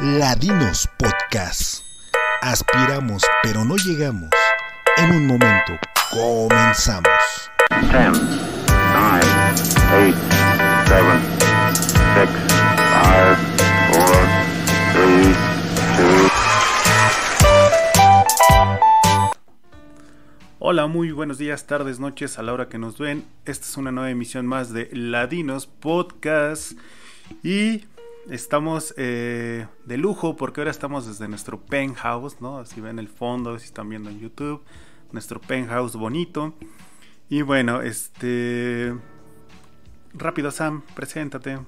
Ladinos Podcast. Aspiramos, pero no llegamos. En un momento, comenzamos. 10, 9, 8, 7, 6, 5, 4, 3, 2. Hola, muy buenos días, tardes, noches a la hora que nos ven. Esta es una nueva emisión más de Ladinos Podcast. Y estamos eh, de lujo porque ahora estamos desde nuestro penthouse, ¿no? Si ven el fondo, si están viendo en YouTube, nuestro penthouse bonito. Y bueno, este... Rápido, Sam, preséntate.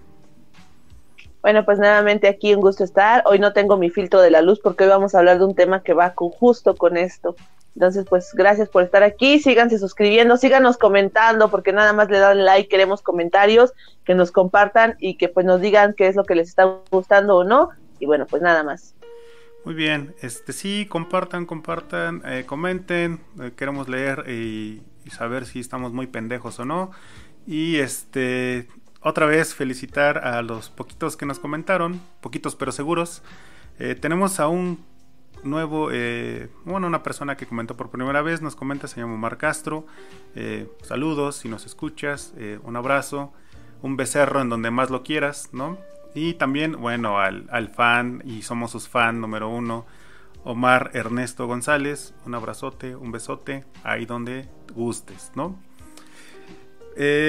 Bueno, pues nuevamente aquí un gusto estar. Hoy no tengo mi filtro de la luz porque hoy vamos a hablar de un tema que va justo con esto. Entonces, pues gracias por estar aquí, síganse suscribiendo, síganos comentando, porque nada más le dan like, queremos comentarios, que nos compartan y que pues nos digan qué es lo que les está gustando o no. Y bueno, pues nada más. Muy bien, este sí, compartan, compartan, eh, comenten, eh, queremos leer y, saber si estamos muy pendejos o no. Y este, otra vez felicitar a los poquitos que nos comentaron, poquitos pero seguros. Eh, tenemos a un nuevo, eh, bueno, una persona que comentó por primera vez, nos comenta, se llama Omar Castro. Eh, saludos, si nos escuchas, eh, un abrazo, un becerro en donde más lo quieras, ¿no? Y también, bueno, al, al fan, y somos sus fan número uno, Omar Ernesto González, un abrazote, un besote, ahí donde gustes, ¿no?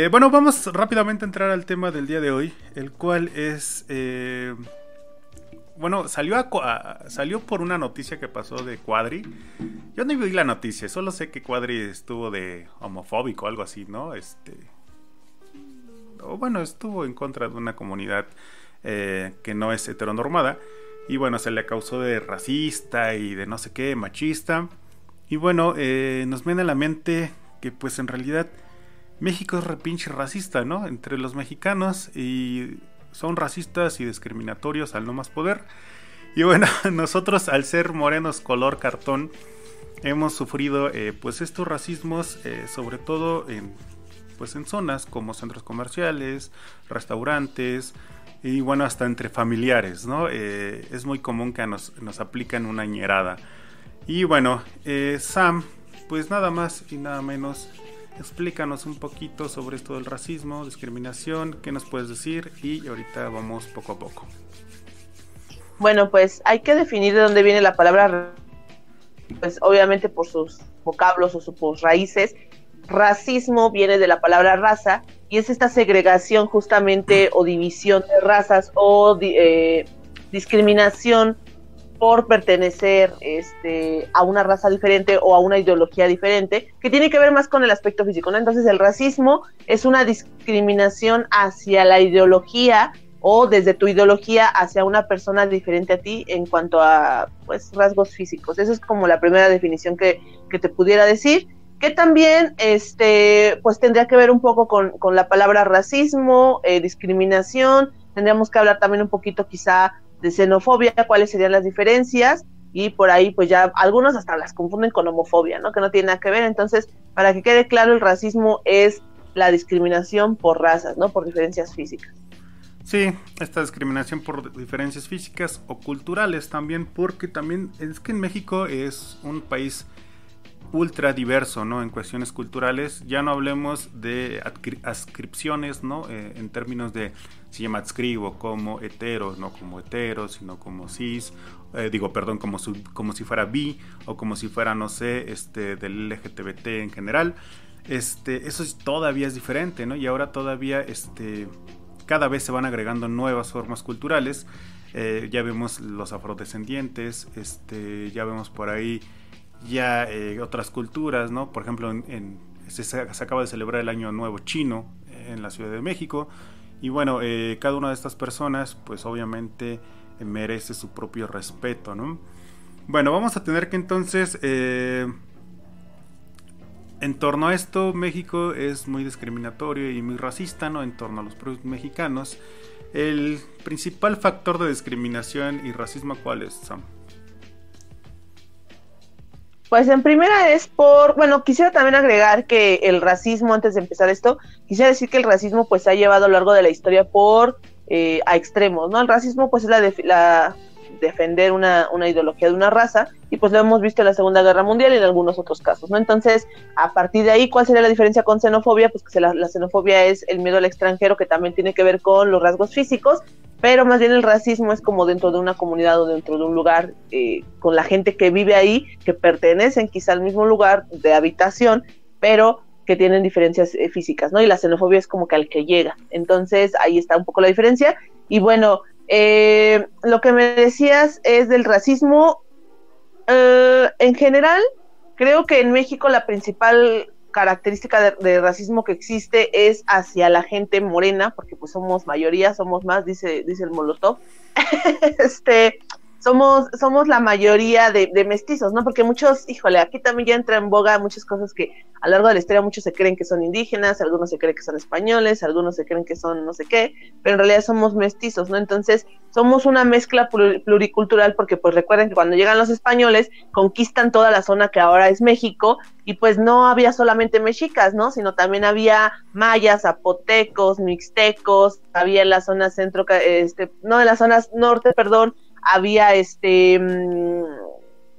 bueno, vamos rápidamente a entrar al tema del día de hoy, el cual es bueno, salió, a, salió por una noticia que pasó de Cuadri. Yo no vi la noticia, solo sé que Cuadri estuvo de homofóbico algo así, ¿no? Este. O bueno, estuvo en contra de una comunidad eh, que no es heteronormada. Y bueno, se le causó de racista y de no sé qué, machista. Y bueno, eh, nos viene a la mente que pues en realidad México es repinche racista, ¿no? Entre los mexicanos y son racistas y discriminatorios al no más poder. Y bueno, nosotros al ser morenos color cartón hemos sufrido eh, pues estos racismos eh, sobre todo en pues en zonas como centros comerciales, restaurantes y bueno hasta entre familiares, ¿no? Eh, es muy común que nos, nos aplican una ñerada. Y bueno, Sam, pues nada más y nada menos Explícanos un poquito sobre esto del racismo, discriminación, qué nos puedes decir y ahorita vamos poco a poco. Bueno, pues hay que definir de dónde viene la palabra, pues obviamente por sus vocablos o sus raíces. Racismo viene de la palabra raza y es esta segregación justamente o división de razas o eh, discriminación por pertenecer este, a una raza diferente o a una ideología diferente, que tiene que ver más con el aspecto físico. Entonces el racismo es una discriminación hacia la ideología o desde tu ideología hacia una persona diferente a ti en cuanto a pues rasgos físicos. Esa es como la primera definición que, que te pudiera decir que también este pues tendría que ver un poco con, con la palabra racismo, eh, discriminación, tendríamos que hablar también un poquito quizá de xenofobia, cuáles serían las diferencias y por ahí pues ya algunos hasta las confunden con homofobia, ¿no? Que no tiene nada que ver. Entonces, para que quede claro, el racismo es la discriminación por razas, ¿no? Por diferencias físicas. Sí, esta discriminación por diferencias físicas o culturales también, porque también es que en México es un país ultra diverso, ¿no? En cuestiones culturales, ya no hablemos de adscripciones, ¿no? Eh, en términos de si llama adscribo como hetero, no como hetero, sino como cis, eh, digo, perdón, como, como si fuera bi o como si fuera, no sé, este, del LGBT en general. Este, eso todavía es diferente, ¿no? Y ahora todavía, este, cada vez se van agregando nuevas formas culturales. Eh, ya vemos los afrodescendientes, este, ya vemos por ahí ya eh, otras culturas, ¿no? Por ejemplo, en, se, acaba de celebrar el Año Nuevo Chino en la Ciudad de México. Y bueno, eh, cada una de estas personas, pues obviamente merece su propio respeto, ¿no? Bueno, vamos a tener que entonces, eh, en torno a esto, México es muy discriminatorio y muy racista, ¿no? En torno a los propios mexicanos. El principal factor de discriminación y racismo, ¿cuál es, Sam? Pues en primera es por, bueno, quisiera también agregar que el racismo, antes de empezar esto, quisiera decir que el racismo pues se ha llevado a lo largo de la historia por eh, a extremos, ¿no? El racismo pues es la, la defender una, una, ideología de una raza, y pues lo hemos visto en la Segunda Guerra Mundial y en algunos otros casos, ¿no? Entonces, a partir de ahí, ¿cuál sería la diferencia con xenofobia? Pues que la, la xenofobia es el miedo al extranjero, que también tiene que ver con los rasgos físicos, pero más bien el racismo es como dentro de una comunidad o dentro de un lugar, eh, con la gente que vive ahí, que pertenecen quizá al mismo lugar de habitación, pero que tienen diferencias eh, físicas, ¿no? Y la xenofobia es como que al que llega. Entonces, ahí está un poco la diferencia. Y bueno, eh, lo que me decías es del racismo. en general, creo que en México la principal característica de, racismo que existe es hacia la gente morena, porque pues somos mayoría, somos más, dice, dice el Molotov. este, somos, somos la mayoría de, mestizos, ¿no? Porque muchos, híjole, aquí también ya entra en boga muchas cosas que a lo largo de la historia muchos se creen que son indígenas, algunos se creen que son españoles, algunos se creen que son no sé qué, pero en realidad somos mestizos, ¿no? Entonces, somos una mezcla pluricultural porque pues recuerden que cuando llegan los españoles conquistan toda la zona que ahora es México y pues no había solamente mexicas, ¿no? Sino también había mayas, zapotecos, mixtecos, había en la zona centro, este, no, en las zonas norte, perdón, había este mmm,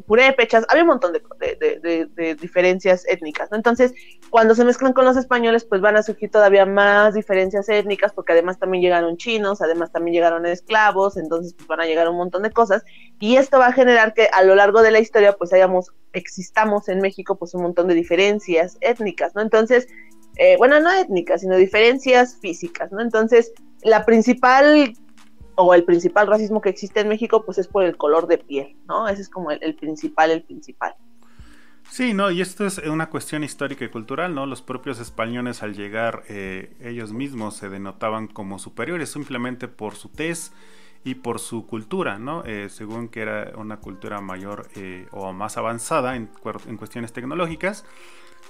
purépechas, había un montón de, diferencias étnicas, ¿no? Entonces, cuando se mezclan con los españoles, pues van a surgir todavía más diferencias étnicas, porque además también llegaron chinos, además también llegaron esclavos, entonces pues van a llegar un montón de cosas, y esto va a generar que a lo largo de la historia, pues hayamos, existamos en México, pues un montón de diferencias étnicas, ¿no? Entonces, eh, bueno, no étnicas, sino diferencias físicas, ¿no? Entonces, la principal o el principal racismo que existe en México, pues es por el color de piel, ¿no? Ese es como el, principal, el principal. Sí, no, y esto es una cuestión histórica y cultural, ¿no? Los propios españoles al llegar, eh, ellos mismos se denotaban como superiores simplemente por su tez y por su cultura, ¿no? Eh, según que era una cultura mayor eh, o más avanzada en, en cuestiones tecnológicas.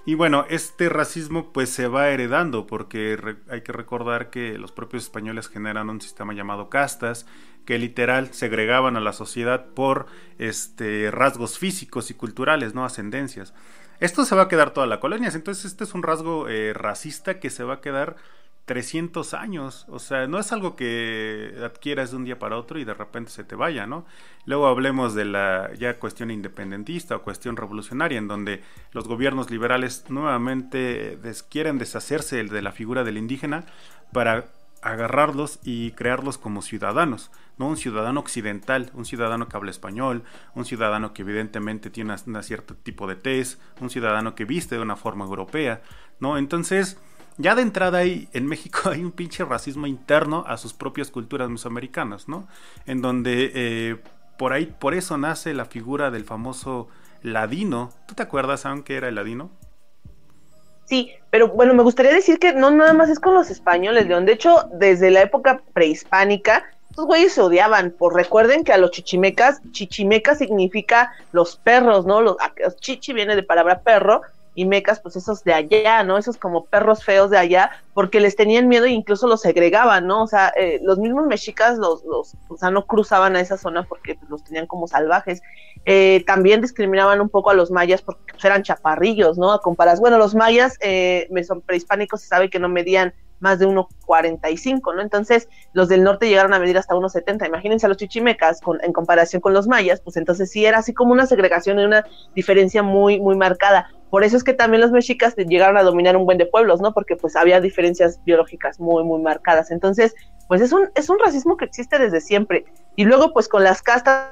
Y bueno, este racismo pues se va heredando porque hay que recordar que los propios españoles generan un sistema llamado castas que literal segregaban a la sociedad por este rasgos físicos y culturales, no ascendencias. Esto se va a quedar toda la colonia, entonces este es un rasgo eh, racista que se va a quedar 300 años. O sea, no es algo que adquieras de un día para otro y de repente se te vaya, ¿no? Luego hablemos de la ya cuestión independentista o cuestión revolucionaria, en donde los gobiernos liberales nuevamente quieren deshacerse de la figura del indígena para agarrarlos y crearlos como ciudadanos, no un ciudadano occidental, un ciudadano que habla español, un ciudadano que evidentemente tiene un cierto tipo de tez, un ciudadano que viste de una forma europea, ¿no? Entonces, ya de entrada hay, en México hay un pinche racismo interno a sus propias culturas mesoamericanas, ¿no? En donde eh, por ahí, por eso nace la figura del famoso ladino. ¿Tú te acuerdas, aunque era el ladino? Sí, pero bueno, me gustaría decir que no nada más es con los españoles, León. De hecho, desde la época prehispánica, estos güeyes se odiaban. Pues recuerden que a los chichimecas, chichimeca significa los perros, ¿no? Los, chichi viene de palabra perro y mecas, pues esos de allá, ¿no? Esos como perros feos de allá, porque les tenían miedo e incluso los segregaban, ¿no? O sea, eh, los mismos mexicas los, los, o sea, no cruzaban a esa zona porque pues, los tenían como salvajes. Eh, también discriminaban un poco a los mayas porque pues, eran chaparrillos, ¿no? A comparas, bueno, los mayas eh, prehispánicos se sabe que no medían más de 1,45, ¿no? Entonces, los del norte llegaron a medir hasta 1,70. Imagínense a los chichimecas con, en comparación con los mayas, pues entonces sí era así como una segregación y una diferencia muy, muy marcada. Por eso es que también los mexicas llegaron a dominar un buen de pueblos, ¿no? Porque pues había diferencias biológicas muy, muy marcadas. Entonces, pues es un, es un racismo que existe desde siempre. Y luego, pues con las castas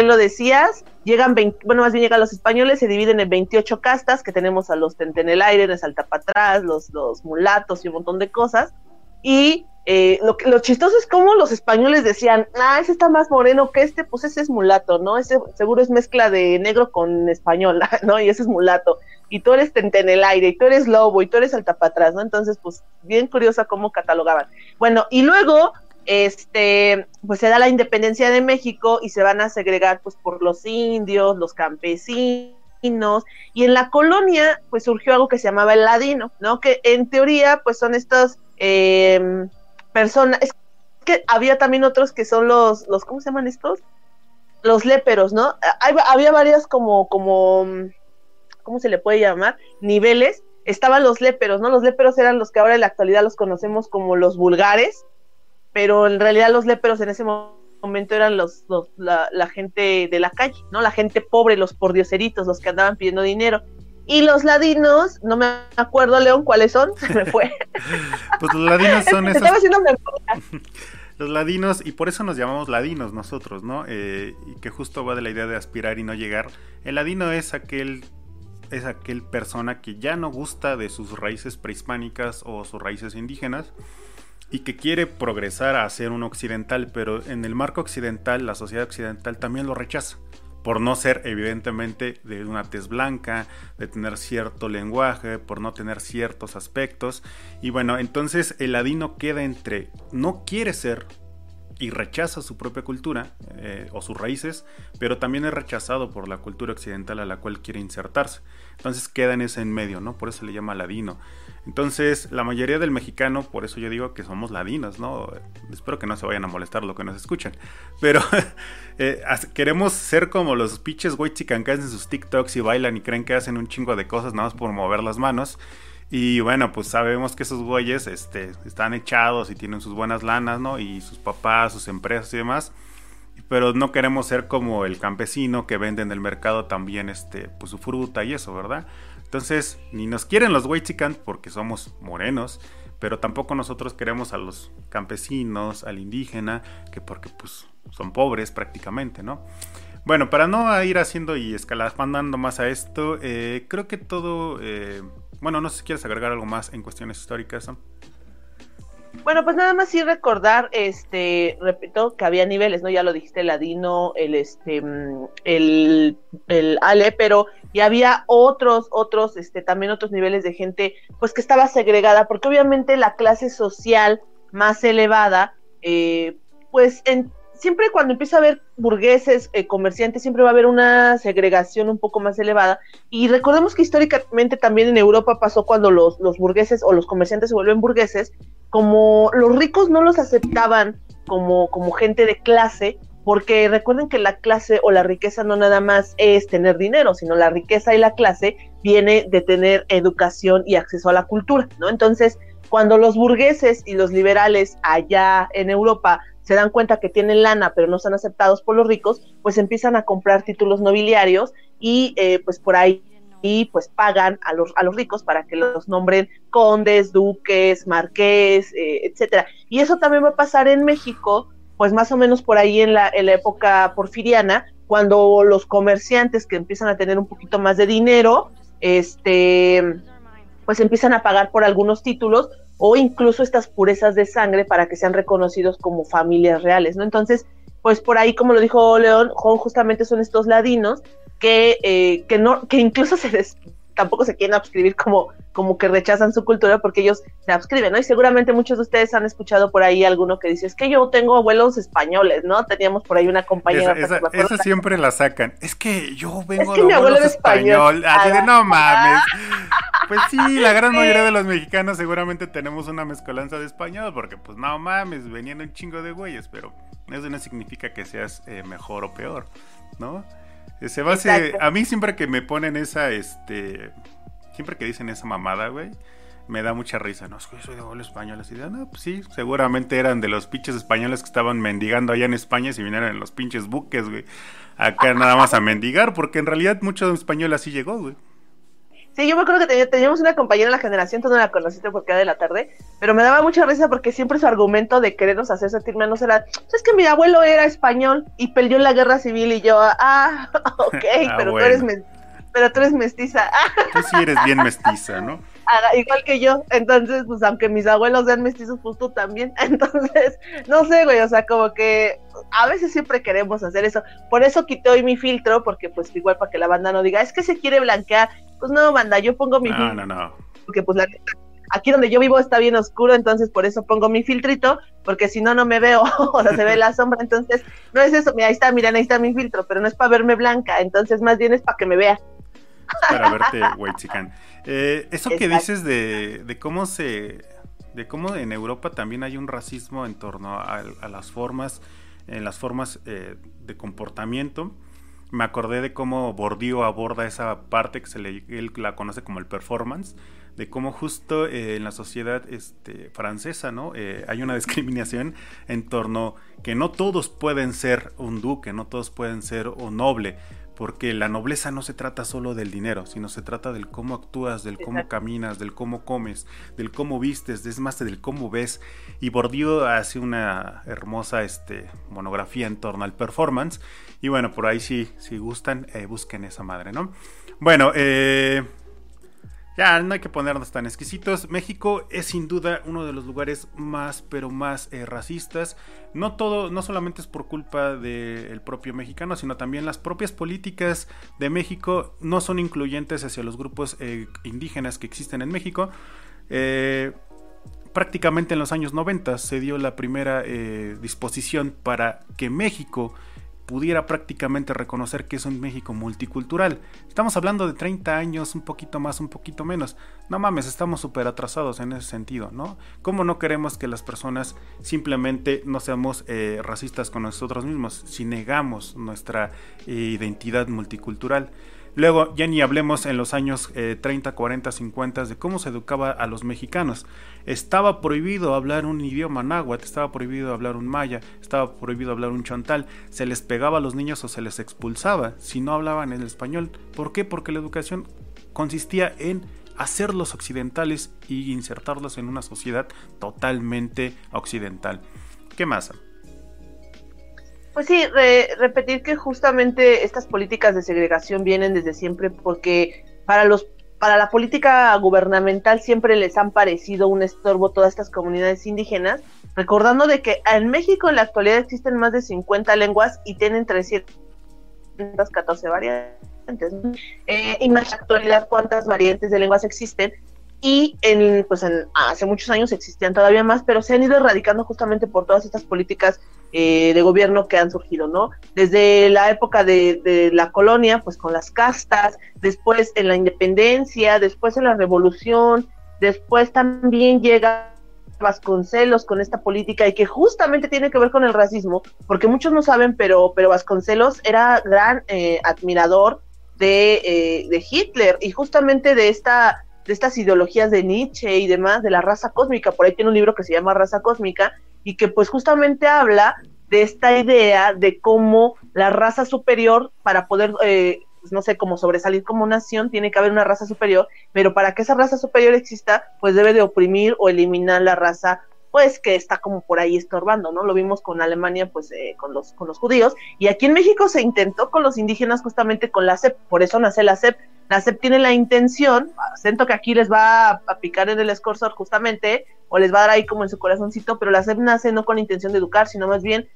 lo decías, llegan, bueno, más bien llegan los españoles, se dividen en 28 castas, que tenemos a los tentenelaires, los atrás, los, los mulatos y un montón de cosas. Y eh, lo, lo chistoso es como los españoles decían, ah, ese está más moreno que este, pues ese es mulato, ¿no? Ese seguro es mezcla de negro con español, ¿no? Y ese es mulato. Y tú eres tentenelaire, y tú eres lobo, y tú eres atrás, ¿no? Entonces, pues, bien curiosa cómo catalogaban. Bueno, y luego este, pues se da la independencia de México y se van a segregar pues por los indios, los campesinos, y en la colonia pues surgió algo que se llamaba el ladino, ¿no? Que en teoría pues son estas em, personas, es que había también otros que son los, los, ¿cómo se llaman estos? Los léperos, ¿no? había varias como, como, ¿cómo se le puede llamar? Niveles. Estaban los léperos, ¿no? Los léperos eran los que ahora en la actualidad los conocemos como los vulgares, pero en realidad los léperos en ese momento eran los, la, la, gente de la calle, ¿no? La gente pobre, los pordioseritos, los que andaban pidiendo dinero. Y los ladinos, no me acuerdo, León, cuáles son, se me fue. pues los ladinos son esos. los ladinos, y por eso nos llamamos ladinos nosotros, ¿no? Eh, y que justo va de la idea de aspirar y no llegar. El ladino es aquel es aquel persona que ya no gusta de sus raíces prehispánicas o sus raíces indígenas y que quiere progresar a ser un occidental, pero en el marco occidental, la sociedad occidental también lo rechaza por no ser evidentemente de una tez blanca, de tener cierto lenguaje, por no tener ciertos aspectos. Y bueno, entonces el ladino queda entre no quiere ser y rechaza su propia cultura eh, o sus raíces, pero también es rechazado por la cultura occidental a la cual quiere insertarse. Entonces queda en ese en medio, ¿no? Por eso le llama ladino. Entonces, la mayoría del mexicano, por eso yo digo que somos ladinos, ¿no? Espero que no se vayan a molestar lo que nos escuchan. Pero eh, queremos ser como los pinches güey chicancas en sus TikToks y bailan y creen que hacen un chingo de cosas nada más por mover las manos. Y bueno, pues sabemos que esos güeyes este, están echados y tienen sus buenas lanas, ¿no? Y sus papás, sus empresas y demás. Pero no queremos ser como el campesino que vende en el mercado también este, pues, su fruta y eso, ¿verdad? Entonces, ni nos quieren los Weitzicans porque somos morenos, pero tampoco nosotros queremos a los campesinos, al indígena, que porque pues son pobres prácticamente, ¿no? Bueno, para no ir haciendo y escalando más a esto, eh, creo que todo... Eh, bueno, no sé si quieres agregar algo más en cuestiones históricas, ¿no? Bueno, pues nada más sí recordar, este, repito, que había niveles, ¿no? Ya lo dijiste, el Ladino, el, este, el, el Ale, pero y había otros, otros, este, también otros niveles de gente, pues que estaba segregada, porque obviamente la clase social más elevada, eh, pues en, siempre cuando empieza a haber burgueses, eh, comerciantes, siempre va a haber una segregación un poco más elevada. Y recordemos que históricamente también en Europa pasó cuando los, los burgueses o los comerciantes se vuelven burgueses, como los ricos no los aceptaban como, como gente de clase, porque recuerden que la clase o la riqueza no nada más es tener dinero, sino la riqueza y la clase viene de tener educación y acceso a la cultura, ¿no? Entonces, cuando los burgueses y los liberales allá en Europa se dan cuenta que tienen lana pero no son aceptados por los ricos, pues empiezan a comprar títulos nobiliarios y eh, pues por ahí y pues pagan a los, a los ricos para que los nombren condes, duques, marqués, eh, etcétera. Y eso también va a pasar en México, pues más o menos por ahí en la, en la época porfiriana, cuando los comerciantes que empiezan a tener un poquito más de dinero, este, pues empiezan a pagar por algunos títulos o incluso estas purezas de sangre para que sean reconocidos como familias reales, ¿no? Entonces, pues por ahí, como lo dijo León, justamente son estos ladinos que, eh, que, no, que incluso se tampoco se quieren abscribir como, como que rechazan su cultura porque ellos se abscriben, ¿no? Y seguramente muchos de ustedes han escuchado por ahí alguno que dice, es que yo tengo abuelos españoles, ¿no? Teníamos por ahí una compañera. Esa, siempre la sacan. Es que yo vengo de abuelo español. Así de, no mames. Pues sí, la gran mayoría de los mexicanos seguramente tenemos una mezcolanza de español porque pues no mames, venían un chingo de güeyes, pero eso no significa que seas eh, mejor o peor, ¿no? Se base, a mí siempre que me ponen esa, este, siempre que dicen esa mamada, güey, me da mucha risa. No, es que soy de abuelo español. Así de, no, pues sí, seguramente eran de los pinches españoles que estaban mendigando allá en España si vinieran en los pinches buques, güey. Acá nada más a mendigar, porque en realidad mucho español así llegó, güey. Sí, yo me acuerdo que teníamos una compañera en la generación, tú no la conociste porque era de la tarde, pero me daba mucha risa porque siempre su argumento de querernos hacer sentir menos era, pues es que mi abuelo era español y peleó en la guerra civil y yo, ah, ok, ah, pero, tú eres pero tú eres mestiza. Tú sí eres bien mestiza, ¿no? igual que yo, entonces, pues aunque mis abuelos sean mestizos, pues tú también. Entonces, no sé, güey, o sea, como que a veces siempre queremos hacer eso. Por eso quité hoy mi filtro, porque pues igual para que la banda no diga, es que se quiere blanquear. Pues no, banda, yo pongo mi No, no, no. Porque pues aquí donde yo vivo está bien oscuro, entonces por eso pongo mi filtrito, porque si no, no me veo, o sea, se ve la sombra, entonces no es eso, mira, ahí está, mira, ahí está mi filtro, pero no es para verme blanca, entonces más bien es para que me vea. Para verte, güey, chican. Eh, eso que dices de, de, cómo se. de cómo en Europa también hay un racismo en torno a, las formas. en las formas eh, de comportamiento. Me acordé de cómo Bordio aborda esa parte que se le, él la conoce como el performance, de cómo justo eh, en la sociedad este, francesa, ¿no? Eh, hay una discriminación en torno que no todos pueden ser un duque, no todos pueden ser un noble, porque la nobleza no se trata solo del dinero, sino se trata del cómo actúas, del cómo caminas, del cómo comes, del cómo vistes, es más del cómo ves. Y Bourdieu hace una hermosa este, monografía en torno al performance. Y bueno, por ahí sí, si gustan, eh, busquen esa madre, ¿no? Bueno, eh, ya, no hay que ponernos tan exquisitos. México es sin duda uno de los lugares más, pero más eh, racistas. No todo, no solamente es por culpa del propio mexicano, sino también las propias políticas de México no son incluyentes hacia los grupos indígenas que existen en México. Prácticamente en los años 90 se dio la primera disposición para que México pudiera prácticamente reconocer que es un México multicultural. Estamos hablando de 30 años, un poquito más, un poquito menos. No mames, estamos súper atrasados en ese sentido, ¿no? ¿Cómo no queremos que las personas simplemente no seamos eh, racistas con nosotros mismos si negamos nuestra eh, identidad multicultural? Luego, ya ni hablemos en los años 30, 40, 50 de cómo se educaba a los mexicanos. Estaba prohibido hablar un idioma náhuatl, estaba prohibido hablar un maya, estaba prohibido hablar un chantal. Se les pegaba a los niños o se les expulsaba si no hablaban el español. ¿Por qué? Porque la educación consistía en hacerlos occidentales y insertarlos en una sociedad totalmente occidental. ¿Qué más? Pues sí, repetir que justamente estas políticas de segregación vienen desde siempre porque para los para la política gubernamental siempre les han parecido un estorbo todas estas comunidades indígenas, recordando de que en México en la actualidad existen más de 50 lenguas y tienen 314 variantes. Eh, y en la actualidad cuántas variantes de lenguas existen y en, pues en, hace muchos años existían todavía más, pero se han ido erradicando justamente por todas estas políticas eh, de gobierno que han surgido, ¿no? Desde la época de, la colonia, pues con las castas, después en la independencia, después en la revolución, después también llega Vasconcelos con esta política y que justamente tiene que ver con el racismo, porque muchos no saben, pero, pero Vasconcelos era gran eh, admirador de, eh, de Hitler y justamente de esta de estas ideologías de Nietzsche y demás, de la raza cósmica. Por ahí tiene un libro que se llama Raza Cósmica y que pues justamente habla de esta idea de cómo la raza superior, para poder, eh, pues, no sé, como sobresalir como nación, tiene que haber una raza superior, pero para que esa raza superior exista, pues debe de oprimir o eliminar la raza pues que está como por ahí estorbando, ¿no? Lo vimos con Alemania, pues eh, con, los, con los judíos, y aquí en México se intentó con los indígenas justamente con la CEP, por eso nace la CEP, la SEP tiene la intención, siento que aquí les va a, picar en el escorsor justamente, o les va a dar ahí como en su corazoncito, pero la SEP nace no con la intención de educar, sino más bien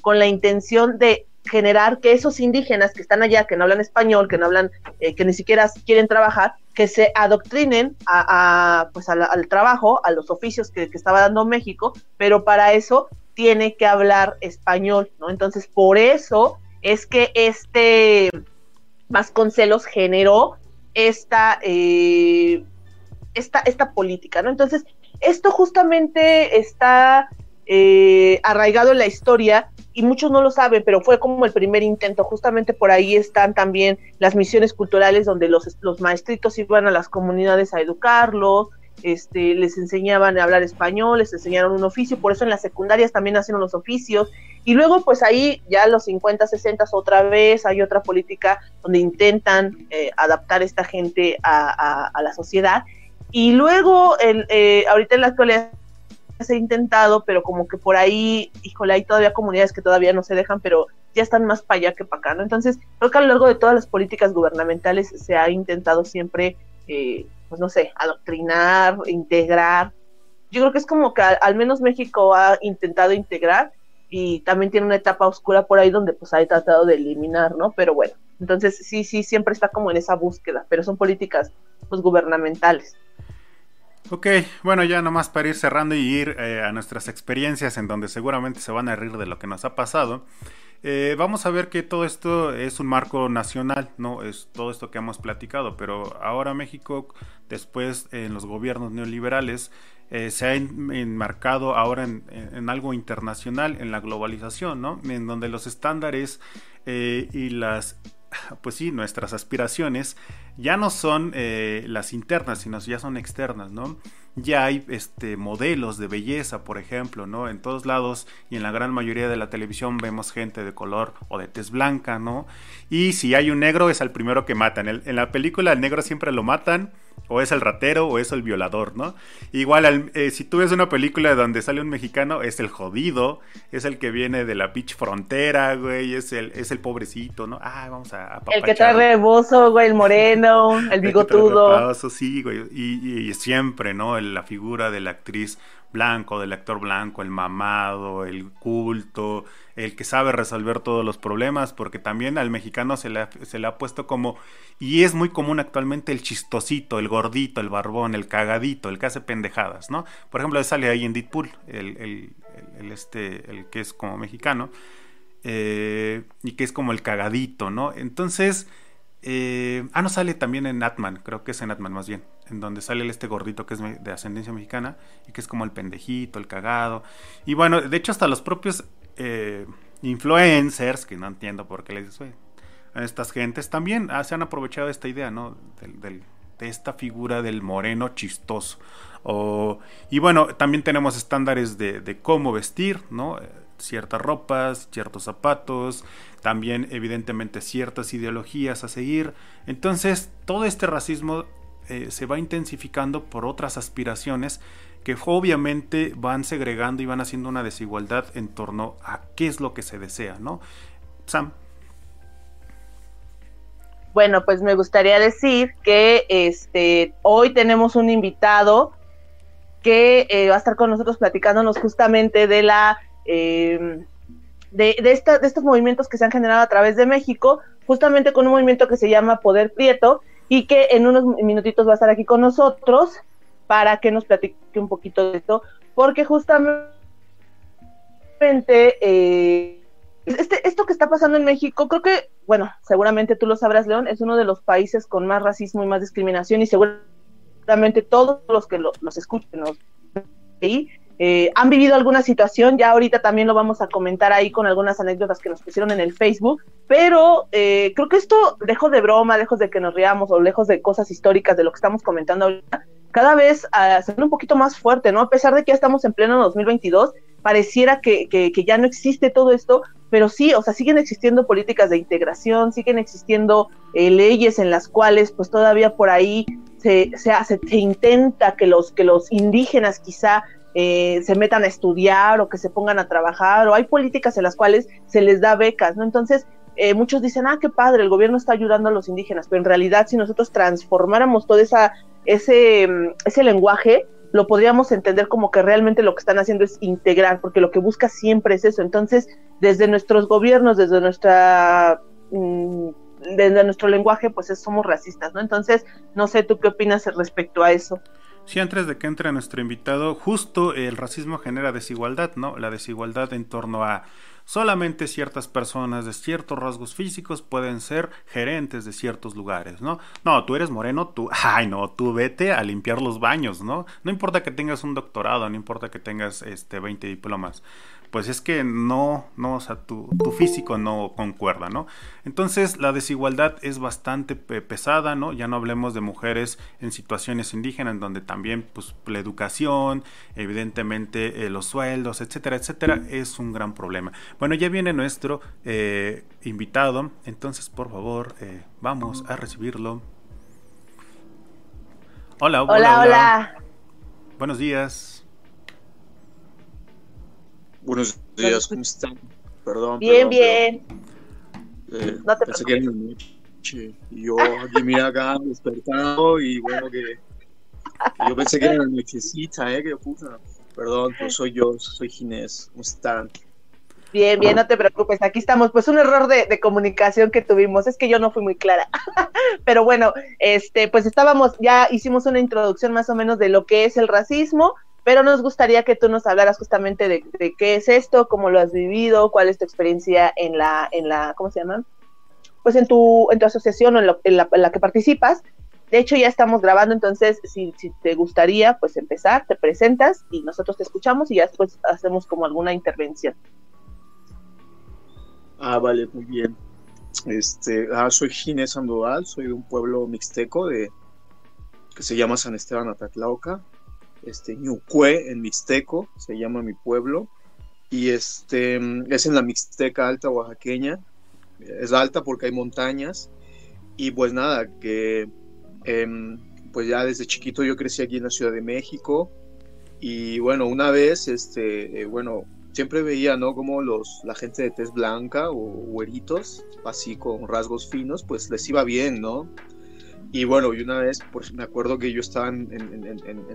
con la intención de generar que esos indígenas que están allá, que no hablan español, que no hablan, eh, que ni siquiera quieren trabajar, que se adoctrinen a, pues al trabajo, a los oficios que, que estaba dando México, pero para eso tiene que hablar español, ¿no? Entonces, por eso es que este Vasconcelos generó esta, eh, esta, esta política, ¿no? Entonces, esto justamente está eh, arraigado en la historia y muchos no lo saben, pero fue como el primer intento. Justamente por ahí están también las misiones culturales donde los, los maestritos iban a las comunidades a educarlos, este, les enseñaban a hablar español, les enseñaron un oficio, por eso en las secundarias también hacen los oficios, y luego pues ahí ya los 50, 60 otra vez hay otra política donde intentan eh, adaptar esta gente a, la sociedad, y luego el, eh, ahorita en la actualidad se ha intentado, pero como que por ahí, híjole, hay todavía comunidades que todavía no se dejan, pero ya están más para allá que para acá, ¿no? Entonces, creo que a lo largo de todas las políticas gubernamentales se ha intentado siempre eh, pues no sé, adoctrinar, integrar. Yo creo que es como que al, menos México ha intentado integrar y también tiene una etapa oscura por ahí donde pues ha tratado de eliminar, ¿no? Pero bueno, entonces sí, sí, siempre está como en esa búsqueda, pero son políticas pues gubernamentales. Ok, bueno, ya nomás para ir cerrando y ir eh, a nuestras experiencias en donde seguramente se van a reír de lo que nos ha pasado. Eh, vamos a ver que todo esto es un marco nacional, ¿no? Es todo esto que hemos platicado, pero ahora México, después en los gobiernos neoliberales, eh, se ha enmarcado ahora en, algo internacional, en la globalización, ¿no? En donde los estándares eh, y las pues sí, nuestras aspiraciones ya no son eh, las internas, sino ya son externas, ¿no? Ya hay este, modelos de belleza, por ejemplo, ¿no? En todos lados y en la gran mayoría de la televisión vemos gente de color o de tez blanca, ¿no? Y si hay un negro es el primero que matan. En, la película el negro siempre lo matan, o es el ratero o es el violador, ¿no? Igual, eh, si tú ves una película donde sale un mexicano, es el jodido, es el que viene de la pitch frontera, güey, es el, es el pobrecito, ¿no? Ah, vamos a... el que trae rebozo, güey, el moreno, el bigotudo. sí, güey, y, y, siempre, ¿no? La figura de la actriz blanco, del actor blanco, el mamado, el culto, el que sabe resolver todos los problemas, porque también al mexicano se le, ha, se le ha puesto como, y es muy común actualmente el chistosito, el gordito, el barbón, el cagadito, el que hace pendejadas, ¿no? Por ejemplo, sale ahí en Deadpool, el, el, el este, el que es como mexicano, eh, y que es como el cagadito, ¿no? Entonces, eh, ah, no sale también en Atman, creo que es en Atman más bien, en donde sale este gordito que es de ascendencia mexicana y que es como el pendejito, el cagado. Y bueno, de hecho hasta los propios eh, influencers, que no entiendo por qué les dices, a estas gentes también ah, se han aprovechado de esta idea, ¿no? de esta figura del moreno chistoso. y bueno, también tenemos estándares de, de cómo vestir, ¿no? ciertas ropas, ciertos zapatos, también evidentemente ciertas ideologías a seguir. Entonces todo este racismo eh, se va intensificando por otras aspiraciones que obviamente van segregando y van haciendo una desigualdad en torno a qué es lo que se desea, ¿no? Sam. Bueno, pues me gustaría decir que este hoy tenemos un invitado que eh, va a estar con nosotros platicándonos justamente de la eh, de, de, esta, de estos movimientos que se han generado a través de México, justamente con un movimiento que se llama Poder Prieto y que en unos minutitos va a estar aquí con nosotros para que nos platique un poquito de esto, porque justamente eh, este, esto que está pasando en México, creo que, bueno, seguramente tú lo sabrás, León, es uno de los países con más racismo y más discriminación y seguramente todos los que lo, los escuchen, los, eh, han vivido alguna situación, ya ahorita también lo vamos a comentar ahí con algunas anécdotas que nos pusieron en el Facebook, pero eh, creo que esto, lejos de broma, lejos de que nos riamos o lejos de cosas históricas de lo que estamos comentando ahorita, cada vez uh, se un poquito más fuerte, ¿no? A pesar de que ya estamos en pleno 2022, pareciera que, que, que, ya no existe todo esto, pero sí, o sea, siguen existiendo políticas de integración, siguen existiendo eh, leyes en las cuales pues todavía por ahí se, se, hace, se intenta que los, que los indígenas quizá eh, se metan a estudiar o que se pongan a trabajar, o hay políticas en las cuales se les da becas, ¿no? Entonces, eh, muchos dicen, ah, qué padre, el gobierno está ayudando a los indígenas, pero en realidad si nosotros transformáramos todo esa, ese, mm, ese lenguaje, lo podríamos entender como que realmente lo que están haciendo es integrar, porque lo que busca siempre es eso. Entonces, desde nuestros gobiernos, desde nuestra... Mm, desde nuestro lenguaje, pues somos racistas, ¿no? Entonces, no sé, ¿tú qué opinas respecto a eso? Sí, antes de que entre nuestro invitado, justo el racismo genera desigualdad, ¿no? La desigualdad en torno a solamente ciertas personas de ciertos rasgos físicos pueden ser gerentes de ciertos lugares, ¿no? No, tú eres moreno, tú, ay no, tú vete a limpiar los baños, ¿no? No importa que tengas un doctorado, no importa que tengas este 20 diplomas pues es que no, no, o sea, tu, tu, físico no concuerda, ¿no? Entonces la desigualdad es bastante pesada, ¿no? Ya no hablemos de mujeres en situaciones indígenas, en donde también, pues, la educación, evidentemente eh, los sueldos, etcétera, etcétera, es un gran problema. Bueno, ya viene nuestro eh, invitado, entonces, por favor, eh, vamos a recibirlo. Hola, hola, hola. hola. Buenos días. Buenos días, ¿cómo están? Perdón. Bien, bien. Eh, no te pensé que era la noche. Y yo aquí, mira acá, despertado y bueno, que. Yo pensé que era la nochecita, ¿eh? Que puta. Perdón, pues soy yo, soy Ginés. ¿Cómo están? Bien, bien, no te preocupes. Aquí estamos. Pues un error de, de, comunicación que tuvimos. Es que yo no fui muy clara. Pero bueno, este, pues estábamos, ya hicimos una introducción más o menos de lo que es el racismo pero nos gustaría que tú nos hablaras justamente de, qué es esto, cómo lo has vivido, cuál es tu experiencia en la, en la, ¿cómo se llama? Pues en tu, en tu asociación o en, la, que participas. De hecho, ya estamos grabando, entonces, si, si, te gustaría, pues empezar, te presentas y nosotros te escuchamos y ya después hacemos como alguna intervención. Ah, vale, muy bien. Este, ah, soy Ginés Sandoval, soy de un pueblo mixteco de, que se llama San Esteban Atatlauca, este, Ñucue en mixteco, se llama mi pueblo, y este, es en la mixteca alta oaxaqueña, es alta porque hay montañas, y pues nada, que em, pues ya desde chiquito yo crecí aquí en la Ciudad de México, y bueno, una vez, este, eh, bueno, siempre veía, ¿no? Como los, la gente de tez blanca o güeritos, así con rasgos finos, pues les iba bien, ¿no? Y bueno, y una vez, pues me acuerdo que yo estaba en,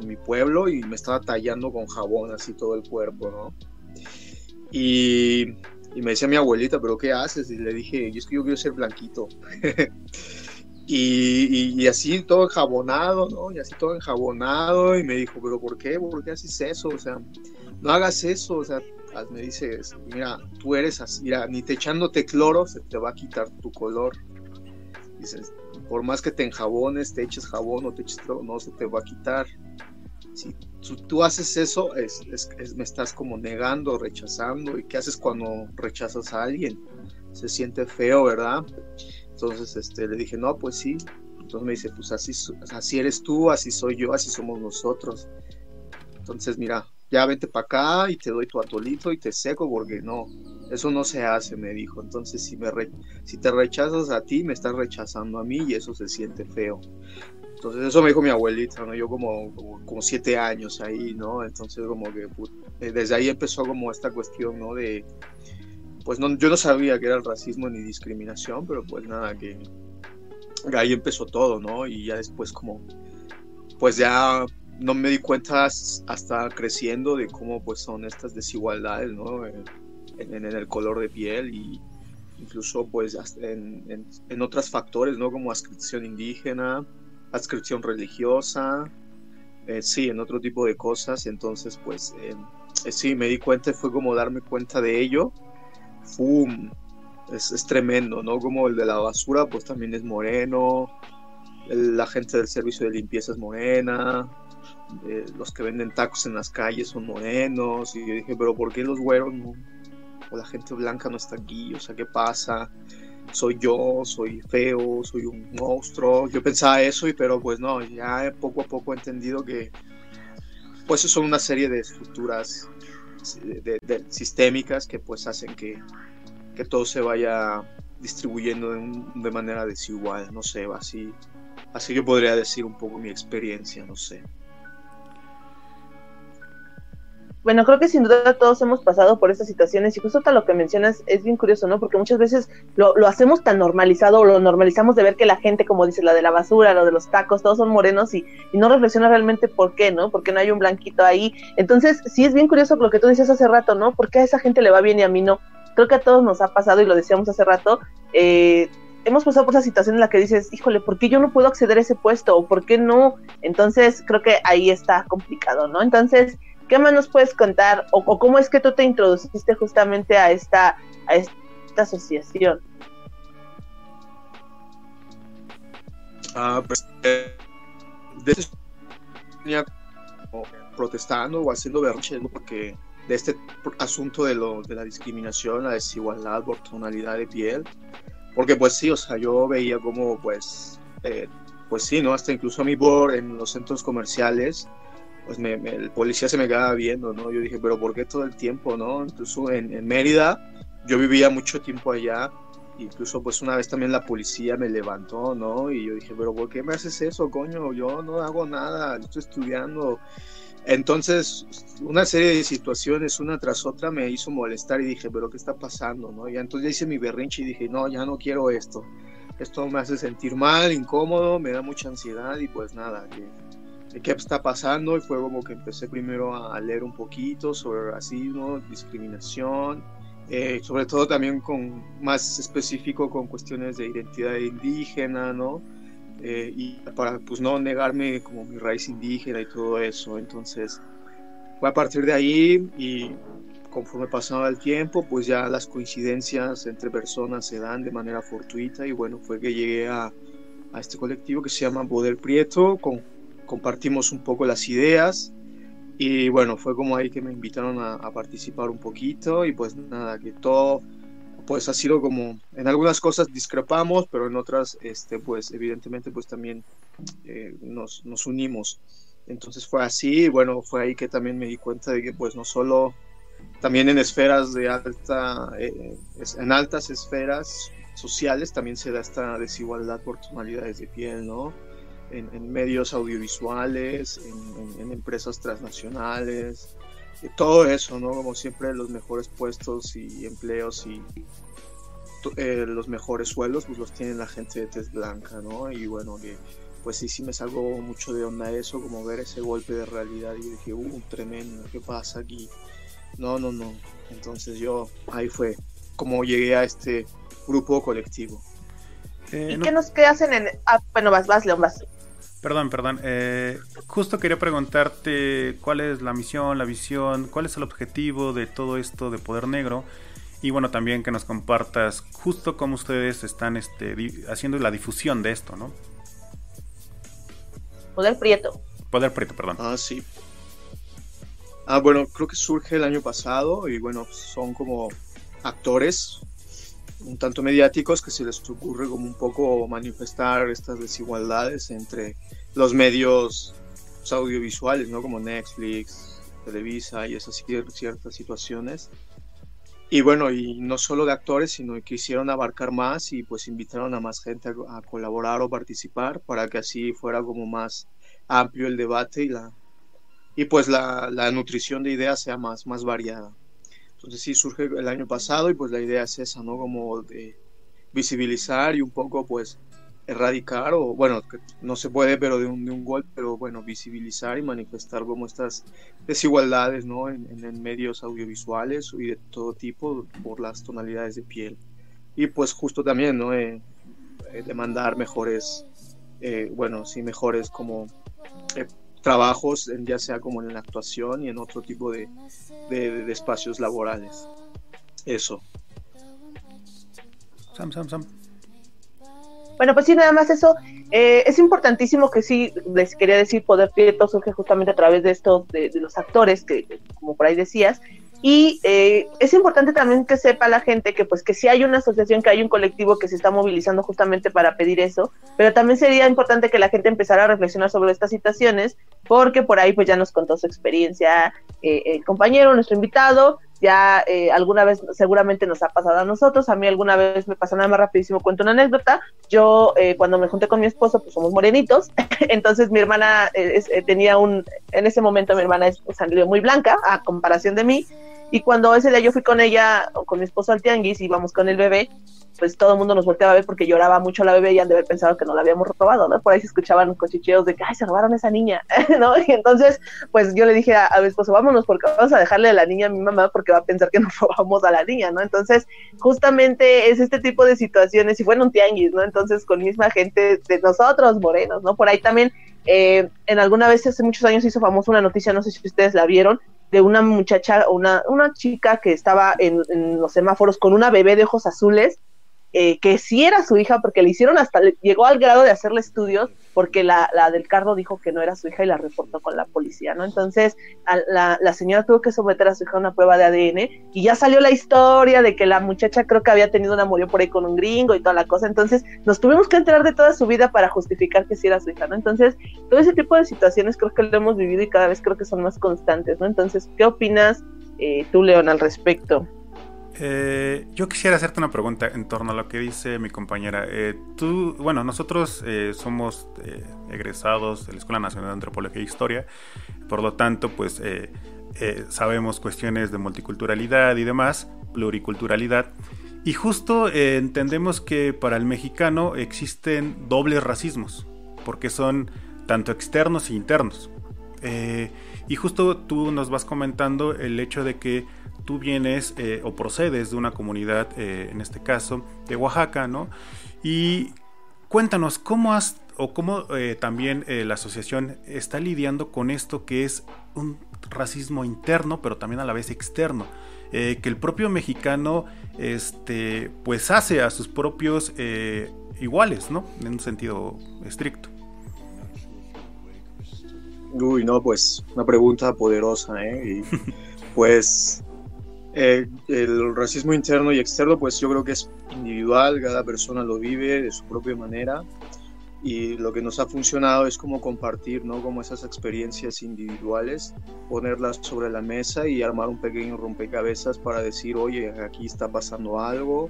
mi pueblo y me estaba tallando con jabón así todo el cuerpo, ¿no? Y, y, me decía mi abuelita, ¿pero qué haces? Y le dije, yo es que yo quiero ser blanquito. y, y, así todo enjabonado, ¿no? Y así todo enjabonado. Y me dijo, ¿pero por qué? ¿Por qué haces eso? O sea, no hagas eso, o sea, me dices, mira, tú eres así, mira, ni te echándote cloro se te va a quitar tu color. Dices, por más que te enjabones, te eches jabón o te eches no se te va a quitar. Si tú, haces eso, es, me estás como negando, rechazando. ¿Y qué haces cuando rechazas a alguien? Se siente feo, ¿verdad? Entonces este, le dije, no, pues sí. Entonces me dice, pues así, así eres tú, así soy yo, así somos nosotros. Entonces, mira, ya vete para acá y te doy tu atolito y te seco, porque no, eso no se hace, me dijo. Entonces, si, me si te rechazas a ti, me estás rechazando a mí y eso se siente feo. Entonces, eso me dijo mi abuelita. Yo como, como, siete años ahí, ¿no? Entonces, como que eh, desde ahí empezó como esta cuestión, ¿no? De, pues no, yo no sabía que era el racismo ni discriminación, pero pues nada, que ahí empezó todo, ¿no? Y ya después como, pues ya no me di cuenta hasta creciendo de cómo pues son estas desigualdades, ¿no? En, el color de piel y incluso pues en, en, otros factores, ¿no? Como adscripción indígena, adscripción religiosa, eh, sí, en otro tipo de cosas. Entonces pues eh, eh, sí, me di cuenta fue como darme cuenta de ello. ¡Fum! Es, es tremendo, ¿no? Como el de la basura pues también es moreno, la gente del servicio de limpieza es morena, eh, los que venden tacos en las calles son morenos, y yo dije, pero ¿por qué los güeros no? O la gente blanca no está aquí, o sea, ¿qué pasa? Soy yo, soy feo, soy un monstruo. Yo pensaba eso, y pero pues no, ya poco a poco he entendido que pues son una serie de estructuras de, sistémicas que pues hacen que, que todo se vaya distribuyendo de, de, manera desigual, no sé, así, así yo podría decir un poco mi experiencia, no sé. Bueno, creo que sin duda todos hemos pasado por estas situaciones y justo tal lo que mencionas es bien curioso, ¿no? Porque muchas veces lo, lo hacemos tan normalizado o lo normalizamos de ver que la gente, como dice, la de la basura, lo de los tacos, todos son morenos y, y no reflexiona realmente por qué, ¿no? Porque no hay un blanquito ahí. Entonces, sí es bien curioso lo que tú dices hace rato, ¿no? ¿Por qué a esa gente le va bien y a mí no? Creo que a todos nos ha pasado y lo decíamos hace rato. Eh, hemos pasado por esa situación en la que dices, híjole, ¿por qué yo no puedo acceder a ese puesto? ¿O por qué no? Entonces, creo que ahí está complicado, ¿no? Entonces, ¿Qué más nos puedes contar o, cómo es que tú te introduciste justamente a esta, a esta asociación? Ah, pues, eh, venía protestando o haciendo berrinche porque de este asunto de, lo, de la discriminación, la desigualdad por tonalidad de piel, porque pues sí, o sea, yo veía como pues, eh, pues sí, ¿no? Hasta incluso a mi board en los centros comerciales, pues me, el policía se me quedaba viendo, ¿no? Yo dije, pero ¿por qué todo el tiempo, no? Incluso en, en, Mérida, yo vivía mucho tiempo allá, incluso pues una vez también la policía me levantó, ¿no? Y yo dije, pero ¿por qué me haces eso, coño? Yo no hago nada, estoy estudiando. Entonces, una serie de situaciones, una tras otra, me hizo molestar y dije, pero ¿qué está pasando, no? Y entonces hice mi berrinche y dije, no, ya no quiero esto. Esto me hace sentir mal, incómodo, me da mucha ansiedad y pues nada, qué está pasando y fue como que empecé primero a leer un poquito sobre racismo, discriminación, eh, sobre todo también con más específico con cuestiones de identidad indígena, ¿no? Eh, y para pues no negarme como mi raíz indígena y todo eso, entonces fue a partir de ahí y conforme pasaba el tiempo, pues ya las coincidencias entre personas se dan de manera fortuita y bueno, fue que llegué a, a este colectivo que se llama Poder Prieto, con compartimos un poco las ideas y bueno, fue como ahí que me invitaron a, participar un poquito y pues nada, que todo pues ha sido como, en algunas cosas discrepamos, pero en otras, este, pues evidentemente, pues también eh, nos, nos unimos. Entonces fue así, bueno, fue ahí que también me di cuenta de que pues no solo, también en esferas de alta, eh, en altas esferas sociales también se da esta desigualdad por tonalidades de piel, ¿no? En, medios audiovisuales, en, empresas transnacionales, todo eso, ¿no? Como siempre los mejores puestos y empleos y eh, los mejores sueldos, pues los tiene la gente de tez blanca, ¿no? Y bueno, que pues sí, sí me salgo mucho de onda eso, como ver ese golpe de realidad y dije, uh, tremendo, ¿qué pasa aquí? No, no, no. Entonces yo, ahí fue como llegué a este grupo colectivo. Eh, ¿Y qué nos qué hacen en... Ah, bueno, vas, vas, León, vas. Perdón, perdón. Eh, justo quería preguntarte cuál es la misión, la visión, cuál es el objetivo de todo esto de Poder Negro. Y bueno, también que nos compartas justo cómo ustedes están este, haciendo la difusión de esto, ¿no? Poder Prieto. Poder Prieto, perdón. Ah, sí. Ah, bueno, creo que surge el año pasado y bueno, son como actores un tanto mediáticos que se les ocurre como un poco manifestar estas desigualdades entre los medios audiovisuales, ¿no? Como Netflix, Televisa y esas ciertas situaciones. Y bueno, y no solo de actores, sino que quisieron abarcar más y pues invitaron a más gente a, colaborar o participar para que así fuera como más amplio el debate y la y pues la, la nutrición de ideas sea más, más variada. Entonces sí surge el año pasado y pues la idea es esa, ¿no? Como de visibilizar y un poco pues erradicar o bueno, no se puede pero de un, de un golpe, pero bueno, visibilizar y manifestar como estas desigualdades, ¿no? En, en, medios audiovisuales y de todo tipo por las tonalidades de piel. Y pues justo también, ¿no? Eh, eh, demandar mejores, eh, bueno, sí, mejores como trabajos, ya sea como en la actuación y en otro tipo de, de, espacios laborales. Eso. Sam, Sam, Sam. Bueno, pues sí, nada más eso. Eh, es importantísimo que sí, les quería decir, Poder Prieto surge justamente a través de esto, de, de los actores, que como por ahí decías, y eh, es importante también que sepa la gente que pues que si hay una asociación, que hay un colectivo que se está movilizando justamente para pedir eso, pero también sería importante que la gente empezara a reflexionar sobre estas situaciones, porque por ahí pues ya nos contó su experiencia eh, el compañero, nuestro invitado, ya eh, alguna vez seguramente nos ha pasado a nosotros, a mí alguna vez me pasó nada más rapidísimo, cuento una anécdota, yo cuando me junté con mi esposo pues somos morenitos, entonces mi hermana tenía un, en ese momento mi hermana es sangre muy blanca a comparación de mí, y cuando ese día yo fui con ella, o con mi esposo al tianguis, y íbamos con el bebé, pues todo el mundo nos volteaba a ver porque lloraba mucho la bebé y han de haber pensado que no la habíamos robado, ¿no? Por ahí se escuchaban cochicheos de que, ay, se robaron a esa niña, ¿no? Y entonces, pues yo le dije a, mi esposo, vámonos porque vamos a dejarle a la niña a mi mamá porque va a pensar que nos robamos a la niña, ¿no? Entonces, justamente es este tipo de situaciones, y fue en un tianguis, ¿no? Entonces, con misma gente de nosotros, morenos, ¿no? Por ahí también, eh, en alguna vez hace muchos años hizo famosa una noticia, no sé si ustedes la vieron, de una muchacha, una, una chica que estaba en, en los semáforos con una bebé de ojos azules eh, que sí era su hija, porque le hicieron hasta, llegó al grado de hacerle estudios, porque la, la, del cardo dijo que no era su hija y la reportó con la policía, ¿no? Entonces, la, la, señora tuvo que someter a su hija a una prueba de ADN y ya salió la historia de que la muchacha creo que había tenido un amorío por ahí con un gringo y toda la cosa. Entonces, nos tuvimos que enterar de toda su vida para justificar que sí era su hija, ¿no? Entonces, todo ese tipo de situaciones creo que lo hemos vivido y cada vez creo que son más constantes, ¿no? Entonces, ¿qué opinas eh, tú, León, al respecto? Eh, yo quisiera hacerte una pregunta en torno a lo que dice mi compañera. Eh, tú, bueno, nosotros eh, somos egresados de la Escuela Nacional de Antropología e Historia, por lo tanto, pues sabemos cuestiones de multiculturalidad y demás, pluriculturalidad, y justo entendemos que para el mexicano existen dobles racismos, porque son tanto externos e internos. y justo tú nos vas comentando el hecho de que tú vienes eh, o procedes de una comunidad, eh, en este caso, de Oaxaca, ¿no? Y cuéntanos, ¿cómo has o cómo eh, también la asociación está lidiando con esto que es un racismo interno, pero también a la vez externo? que el propio mexicano, este, pues hace a sus propios iguales, ¿no? En un sentido estricto. Uy, no, pues una pregunta poderosa, ¿eh? Pues Eh, el racismo interno y externo, pues yo creo que es individual, cada persona lo vive de su propia manera y lo que nos ha funcionado es como compartir, ¿no? Como esas experiencias individuales, ponerlas sobre la mesa y armar un pequeño rompecabezas para decir, oye, aquí está pasando algo,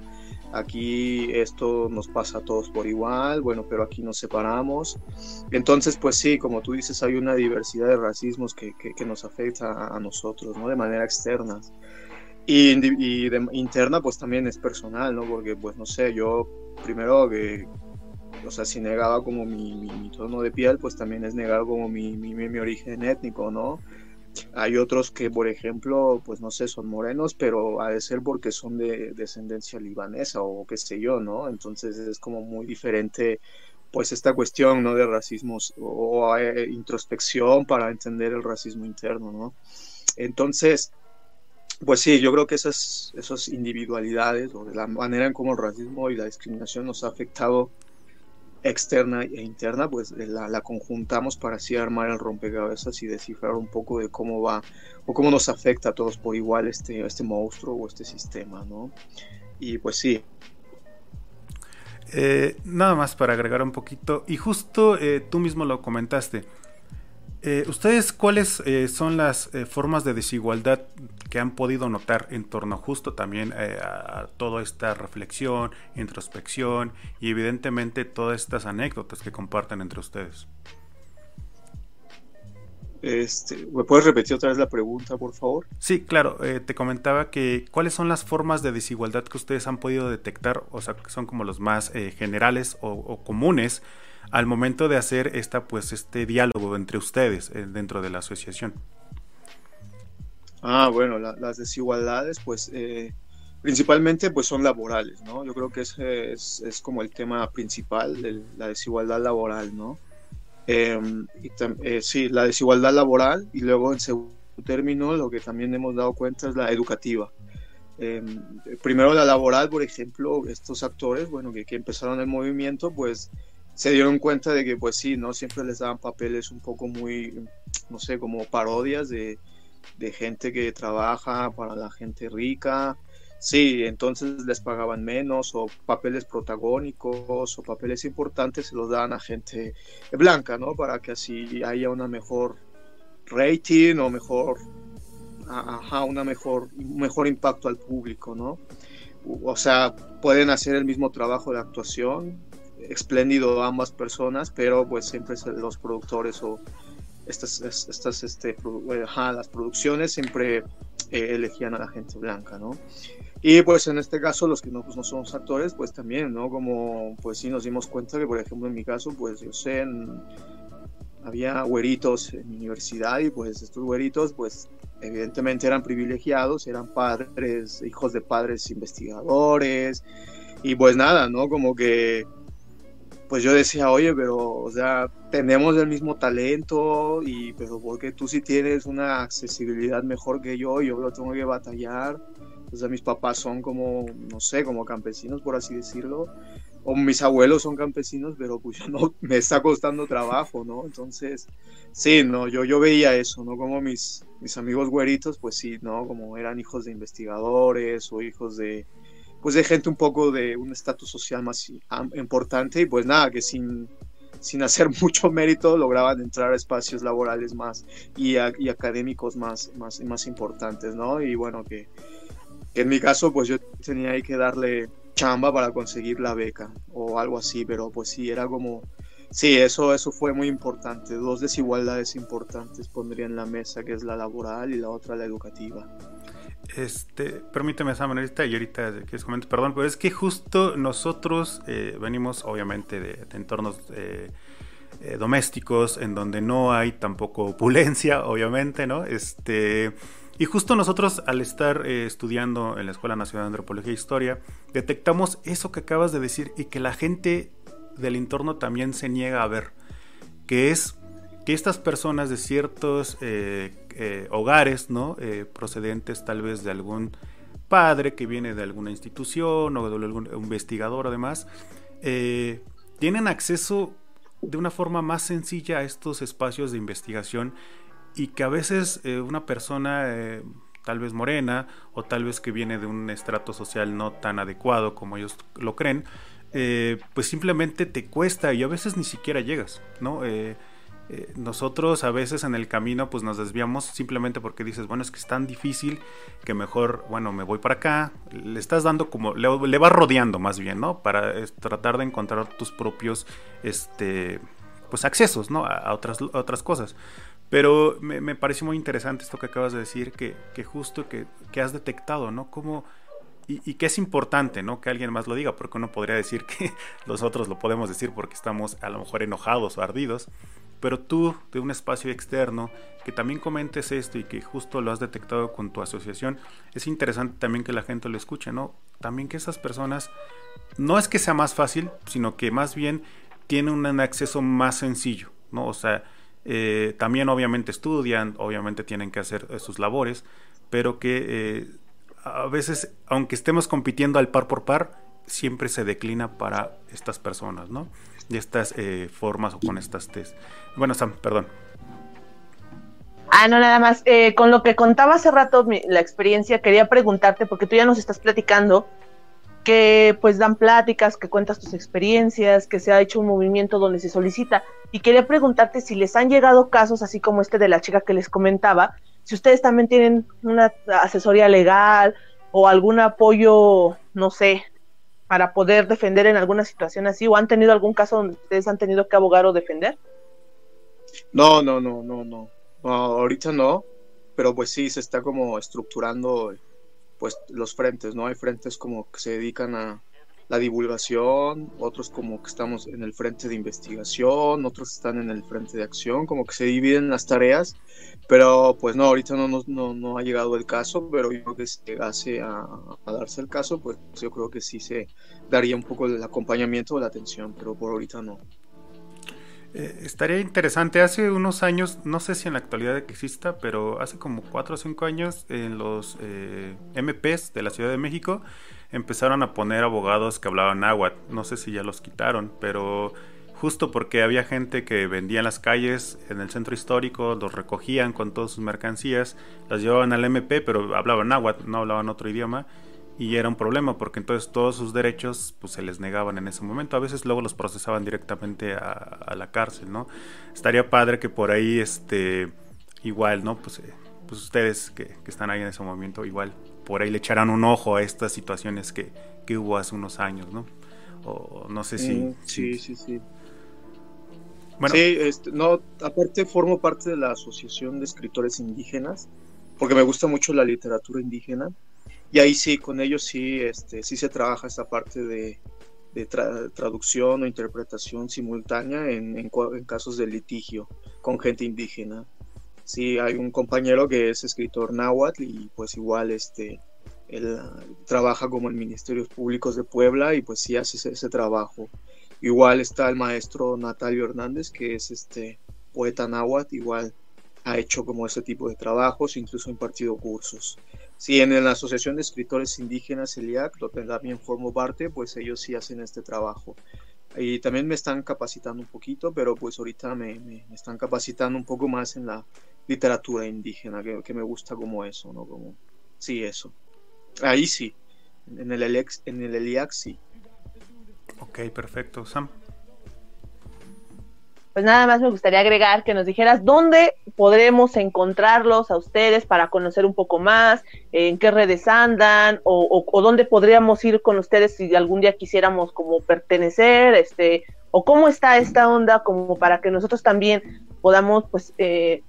aquí esto nos pasa a todos por igual, bueno, pero aquí nos separamos. Entonces, pues sí, como tú dices, hay una diversidad de racismos que, que, nos afecta a nosotros, ¿no? De manera externa. Y, y de, interna, pues también es personal, ¿no? Porque, pues no sé, yo primero que o sea, si negaba como mi, tono de piel, pues también es negar como mi, mi, origen étnico, ¿no? Hay otros que, por ejemplo, pues no sé, son morenos, pero ha de ser porque son de descendencia libanesa o qué sé yo, ¿no? Entonces es como muy diferente, pues esta cuestión, ¿no? De racismo o, eh, introspección para entender el racismo interno, ¿no? Entonces, pues sí, yo creo que esas, esas individualidades o de la manera en cómo el racismo y la discriminación nos ha afectado externa e interna, pues eh, la, conjuntamos para así armar el rompecabezas y descifrar un poco de cómo va o cómo nos afecta a todos por igual este, este monstruo o este sistema, ¿no? Y pues sí. Eh, nada más para agregar un poquito, y justo eh, tú mismo lo comentaste, eh, ¿Ustedes cuáles eh, son las eh, formas de desigualdad que han podido notar en torno justo también a, toda esta reflexión, introspección y evidentemente todas estas anécdotas que comparten entre ustedes? Este, ¿Me puedes repetir otra vez la pregunta, por favor? Sí, claro. te comentaba que cuáles son las formas de desigualdad que ustedes han podido detectar, o sea, que son como los más generales o comunes al momento de hacer esta, pues, este diálogo entre ustedes eh, dentro de la asociación? Ah, bueno, las desigualdades, pues, eh, principalmente, pues, son laborales, ¿no? Yo creo que ese es, como el tema principal de la desigualdad laboral, ¿no? Em, eh, sí, la desigualdad laboral y luego en segundo término lo que también hemos dado cuenta es la educativa. Em, primero la laboral, por ejemplo, estos actores, bueno, que, que empezaron el movimiento, pues se dieron cuenta de que pues sí, ¿no? Siempre les daban papeles un poco muy, no sé, como parodias de, de gente que trabaja para la gente rica. Sí, entonces les pagaban menos o papeles protagónicos o papeles importantes se los daban a gente blanca, ¿no? Para que así haya una mejor rating o mejor, ajá, una mejor, mejor impacto al público, ¿no? O sea, pueden hacer el mismo trabajo de actuación, espléndido ambas personas, pero pues siempre los productores o estas, estas este, eh, las producciones siempre eh, elegían a la gente blanca, ¿no? Y pues en este caso los que no, pues, no somos actores, pues también, ¿no? Como pues sí nos dimos cuenta que por ejemplo en mi caso, pues yo sé, había güeritos en mi universidad y pues estos güeritos pues evidentemente eran privilegiados, eran padres, hijos de padres investigadores y pues nada, ¿no? Como que pues yo decía, oye, pero, o sea, tenemos el mismo talento, y, pero porque tú sí tienes una accesibilidad mejor que yo, yo lo tengo que batallar. O sea, mis papás son como, no sé, como campesinos, por así decirlo. O mis abuelos son campesinos, pero pues no, me está costando trabajo, ¿no? Entonces, sí, no, yo, yo veía eso, ¿no? Como mis, mis amigos güeritos, pues sí, ¿no? Como eran hijos de investigadores o hijos de, pues de gente un poco de un estatus social más importante y pues nada, que sin, sin hacer mucho mérito lograban entrar a espacios laborales más y, y académicos más, más, más importantes, ¿no? Y bueno, que, en mi caso pues yo tenía que darle chamba para conseguir la beca o algo así, pero pues sí, era como... Sí, eso, eso fue muy importante. Dos desigualdades importantes pondría en la mesa, que es la laboral y la otra la educativa. Este, permíteme esa manera y ahorita que comento, perdón, pero es que justo nosotros eh, venimos obviamente de, entornos eh, eh, domésticos en donde no hay tampoco opulencia, obviamente, ¿no? Este, y justo nosotros al estar estudiando en la Escuela Nacional de Antropología e Historia, detectamos eso que acabas de decir y que la gente del entorno también se niega a ver, que es que estas personas de ciertos hogares, ¿no? Eh, procedentes tal vez de algún padre que viene de alguna institución o de algún investigador además, eh, tienen acceso de una forma más sencilla a estos espacios de investigación y que a veces una persona tal vez morena o tal vez que viene de un estrato social no tan adecuado como ellos lo creen, eh, pues simplemente te cuesta y a veces ni siquiera llegas, ¿no? Eh, nosotros a veces en el camino pues nos desviamos simplemente porque dices, bueno, es que es tan difícil que mejor, bueno, me voy para acá, le estás dando como, le, vas rodeando más bien, ¿no? Para tratar de encontrar tus propios, este, pues accesos, ¿no? A, otras, otras cosas. Pero me, me, pareció muy interesante esto que acabas de decir, que, que justo que, que has detectado, ¿no? Como y, que es importante, ¿no? Que alguien más lo diga, porque uno podría decir que nosotros lo podemos decir porque estamos a lo mejor enojados o ardidos, pero tú de un espacio externo que también comentes esto y que justo lo has detectado con tu asociación, es interesante también que la gente lo escuche, ¿no? También que esas personas, no es que sea más fácil, sino que más bien tienen un acceso más sencillo, ¿no? O sea, eh, también obviamente estudian, obviamente tienen que hacer eh, sus labores, pero que eh, a veces, aunque estemos compitiendo al par por par, siempre se declina para estas personas, ¿no? De estas eh, formas o con estas test. Bueno, Sam, perdón. Ah, no, nada más. Eh, con lo que contaba hace rato la experiencia, quería preguntarte, porque tú ya nos estás platicando, que pues dan pláticas, que cuentas tus experiencias, que se ha hecho un movimiento donde se solicita. Y quería preguntarte si les han llegado casos, así como este de la chica que les comentaba, si ustedes también tienen una asesoría legal o algún apoyo, no sé, para poder defender en alguna situación así, o han tenido algún caso donde ustedes han tenido que abogar o defender. No, no, no, no, no. ahorita no, pero pues sí, se está como estructurando pues los frentes, ¿no? Hay frentes como que se dedican a, la divulgación, otros como que estamos en el frente de investigación, otros están en el frente de acción, como que se dividen las tareas, pero pues no, ahorita no, no, no ha llegado el caso, pero yo creo que si llegase a, darse el caso, pues yo creo que sí se daría un poco el acompañamiento o la atención, pero por ahorita no. Eh, estaría interesante, hace unos años, no sé si en la actualidad exista, pero hace como 4 o 5 años en los eh, MPs de la Ciudad de México, empezaron a poner abogados que hablaban náhuatl. No sé si ya los quitaron, pero justo porque había gente que vendía en las calles, en el centro histórico, los recogían con todas sus mercancías, las llevaban al MP, pero hablaban náhuatl, no hablaban otro idioma. Y era un problema porque entonces todos sus derechos pues, se les negaban en ese momento. A veces luego los procesaban directamente a, la cárcel, ¿no? Estaría padre que por ahí, este, igual, ¿no? Pues, eh, pues ustedes que, que están ahí en ese momento, igual por ahí le echarán un ojo a estas situaciones que, hubo hace unos años, ¿no? O no sé si... Mm, sí, sí, sí. Bueno. Sí, este, no, aparte formo parte de la Asociación de Escritores Indígenas, porque me gusta mucho la literatura indígena, y ahí sí, con ellos sí, este, sí se trabaja esta parte de, traducción o interpretación simultánea en, en, casos de litigio con gente indígena sí hay un compañero que es escritor náhuatl y pues igual este él ah, trabaja como en Ministerios Públicos de Puebla y pues sí hace ese, trabajo. Igual está el maestro Natalio Hernández, que es este poeta náhuatl, igual ha hecho como ese tipo de trabajos, incluso impartido cursos. Sí, en la Asociación de Escritores Indígenas, ELIAC, donde también formo parte, pues ellos sí hacen este trabajo. Y también me están capacitando un poquito, pero pues ahorita me, me están capacitando un poco más en la literatura indígena, que, me gusta como eso, ¿no? Como, sí, eso. Ahí sí, en el, Elex, en el Eliac sí. Ok, perfecto. Sam. Pues nada más me gustaría agregar que nos dijeras dónde podremos encontrarlos a ustedes para conocer un poco más, en qué redes andan o, o, dónde podríamos ir con ustedes si algún día quisiéramos como pertenecer, este, o cómo está esta onda como para que nosotros también podamos pues eh,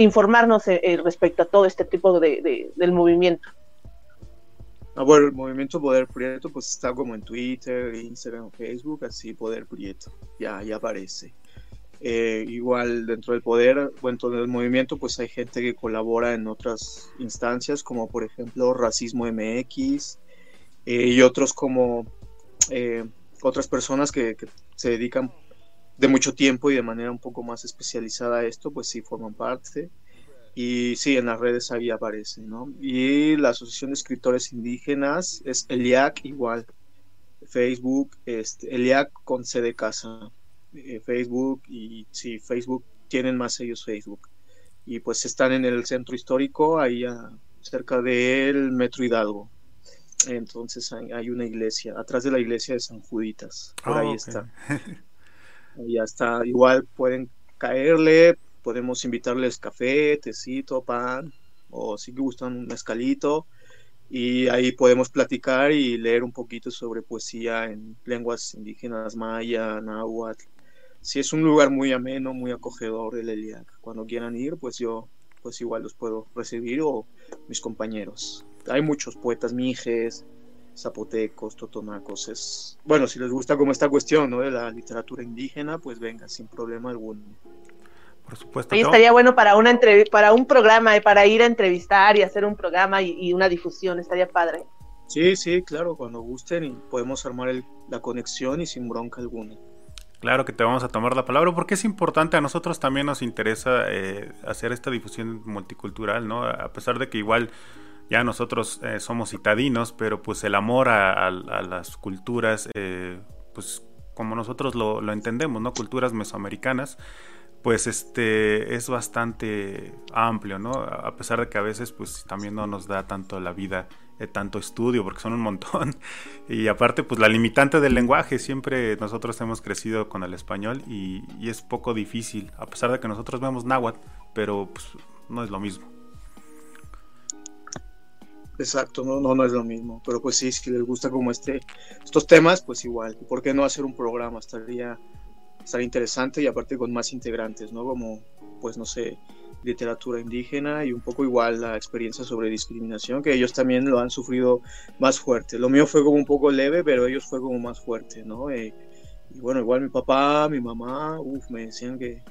informarnos eh, eh, respecto a todo este tipo de, del movimiento. Ah, bueno, el movimiento Poder Prieto pues está como en Twitter, Instagram, Facebook, así Poder Prieto, ya, ya aparece. Eh, igual dentro del poder, dentro del movimiento, pues hay gente que colabora en otras instancias, como por ejemplo Racismo MX, y otros como otras personas que, que, se dedican de mucho tiempo y de manera un poco más especializada a esto, pues sí forman parte. Y sí, en las redes ahí aparecen, ¿no? Y la Asociación de Escritores Indígenas es ELIAC igual. Facebook, este, ELIAC con C de casa. Eh, Facebook y sí, Facebook tienen más ellos Facebook. Y pues están en el centro histórico, ahí cerca del Metro Hidalgo. Entonces hay, una iglesia, atrás de la iglesia de San Juditas, por ahí ah, está. Ahí está, igual pueden caerle, podemos invitarles café, tecito, pan, o si gustan un mezcalito, y ahí podemos platicar y leer un poquito sobre poesía en lenguas indígenas maya, náhuatl. Si es un lugar muy ameno, muy acogedor el Eliac. Cuando quieran ir, pues yo pues igual los puedo recibir o mis compañeros. Hay muchos poetas mijes, zapotecos, totonacos. Es, bueno, si les gusta como esta cuestión ¿no? de la literatura indígena, pues venga, sin problema alguno. Por supuesto. Ahí estaría bueno para una para un programa, y para ir a entrevistar y hacer un programa y, una difusión, estaría padre. Sí, sí, claro, cuando gusten y podemos armar la conexión y sin bronca alguna. Claro que te vamos a tomar la palabra porque es importante, a nosotros también nos interesa eh, hacer esta difusión multicultural, ¿no? A pesar de que igual ya nosotros eh, somos citadinos, pero pues el amor a, las culturas, eh, pues como nosotros lo, entendemos, ¿no? Culturas mesoamericanas, pues este es bastante amplio, ¿no? A pesar de que a veces pues también no nos da tanto la vida tanto estudio, porque son un montón. Y aparte, pues la limitante del lenguaje, siempre nosotros hemos crecido con el español y, es poco difícil, a pesar de que nosotros vemos náhuatl, pero pues no es lo mismo. Exacto, no, no, no es lo mismo, pero pues sí, si les gusta como este, estos temas, pues igual, ¿por qué no hacer un programa? Estaría, estaría interesante y aparte con más integrantes, ¿no? Como, pues no sé, literatura indígena y un poco igual la experiencia sobre discriminación, que ellos también lo han sufrido más fuerte. Lo mío fue como un poco leve, pero ellos fue como más fuerte, ¿no? Eh, y bueno, igual mi papá, mi mamá, uff, me decían que